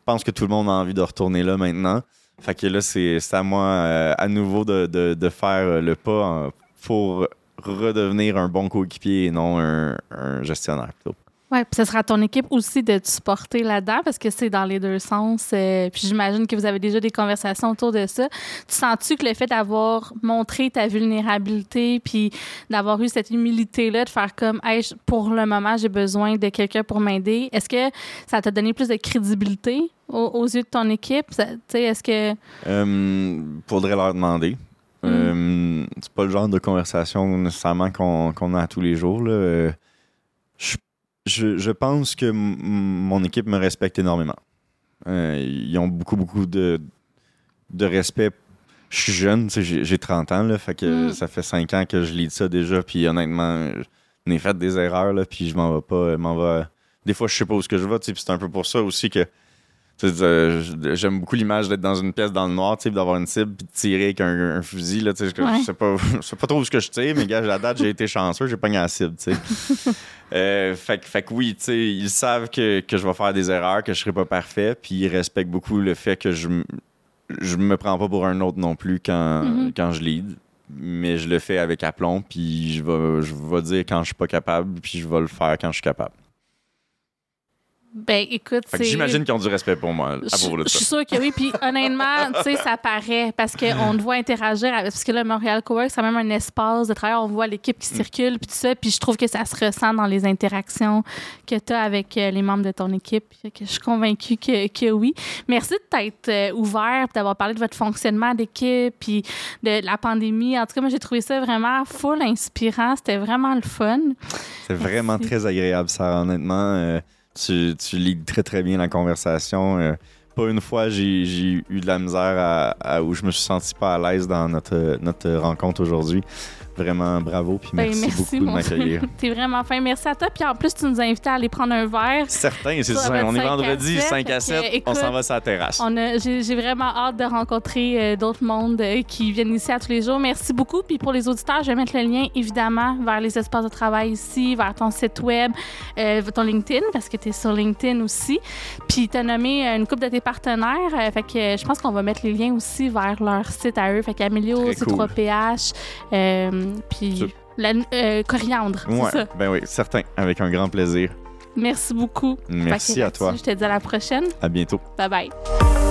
A: pense que tout le monde a envie de retourner là maintenant. Fait que là, c'est à moi euh, à nouveau de, de- de faire euh, le pas pour redevenir un bon coéquipier et non un, un gestionnaire. plutôt.
B: Ouais, puis ce sera à ton équipe aussi de te supporter là-dedans parce que c'est dans les deux sens. euh, puis j'imagine que vous avez déjà des conversations autour de ça. Tu sens-tu que le fait d'avoir montré ta vulnérabilité puis d'avoir eu cette humilité-là de faire comme, hey, pour le moment, j'ai besoin de quelqu'un pour m'aider, est-ce que ça t'a donné plus de crédibilité aux, aux yeux de ton équipe? Tu sais, est-ce que.
A: Euh, faudrait leur demander. Euh, c'est pas le genre de conversation nécessairement qu'on qu'on a tous les jours. là. Euh, Je, je- je pense que mon équipe me respecte énormément. Euh, ils ont beaucoup, beaucoup de, de respect. Je suis jeune, j'ai j'ai 30 ans, là, fait que
B: Mm.
A: ça fait 5 ans que je lis ça déjà, puis honnêtement, j'en ai fait des erreurs, là, puis je m'en vais pas, m'en vais... Des fois, je sais pas où ce que je vais, puis c'est un peu pour ça aussi que euh, J'aime beaucoup l'image d'être dans une pièce dans le noir, d'avoir une cible, puis de tirer avec un, un fusil. Là, je,
B: Ouais.
A: sais pas, je sais pas trop où ce que je tire, mais gars, à la date, j'ai été chanceux, j'ai pogné la cible. Euh, fait, que- fait que oui, tu sais, ils savent que, que je vais faire des erreurs, que je serai pas parfait, puis ils respectent beaucoup le fait que je, je me prends pas pour un autre non plus quand,
B: Mhm.
A: quand je lead. Mais je le fais avec aplomb, puis je vais, je vais dire quand je suis pas capable, puis je vais le faire quand je suis capable.
B: Ben, écoute, c'est.
A: j'imagine qu'ils ont du respect pour moi à
B: Je
A: propos de
B: je
A: ça.
B: suis sûre que oui. Puis honnêtement, tu sais, ça paraît parce qu'on te voit interagir avec. Parce que le Montréal Cowork, c'est même un espace de travail. On voit l'équipe
A: Mm.
B: qui circule, puis tout ça. Puis je trouve que ça se ressent dans les interactions que tu as avec euh, les membres de ton équipe. Que je suis convaincue que, que oui. Merci de t'être euh, ouvert, puis d'avoir parlé de votre fonctionnement d'équipe, puis de la pandémie. En tout cas, moi, j'ai trouvé ça vraiment full inspirant. C'était vraiment le fun.
A: C'est vraiment très agréable, Sarah, honnêtement. Euh, tu, tu lis très, très bien la conversation. Euh, pas une fois, j'ai eu de la misère à- où je me suis senti pas à l'aise dans notre, notre rencontre aujourd'hui. Vraiment, bravo, puis
B: Ben,
A: merci, beaucoup de
B: mon
A: m'accueillir.
B: T'es vraiment fin. Merci à toi. Puis en plus, tu nous as invités à aller prendre un verre.
A: Certain, c'est ça. On est
B: 5 à
A: vendredi,
B: 7,
A: 5 à 7,
B: fait que,
A: on s'en va sur la terrasse.
B: J'ai, vraiment hâte de rencontrer euh, d'autres mondes euh, qui viennent ici à tous les jours. Merci beaucoup. Puis pour les auditeurs, je vais mettre le lien évidemment vers les espaces de travail ici, vers ton site web, euh, ton LinkedIn, parce que tu es sur LinkedIn aussi. Puis tu as nommé une couple de tes partenaires. fait que je pense qu'on va mettre les liens aussi vers leur site à eux. Fait qu'Amélio,
A: Très cool.
B: C3PH, puis la, euh, Coriandre,
A: Ouais,
B: ça?
A: ben oui, certain, avec un grand plaisir.
B: Merci beaucoup.
A: Merci à toi.
B: Je te dis à la prochaine.
A: À bientôt.
B: Bye bye.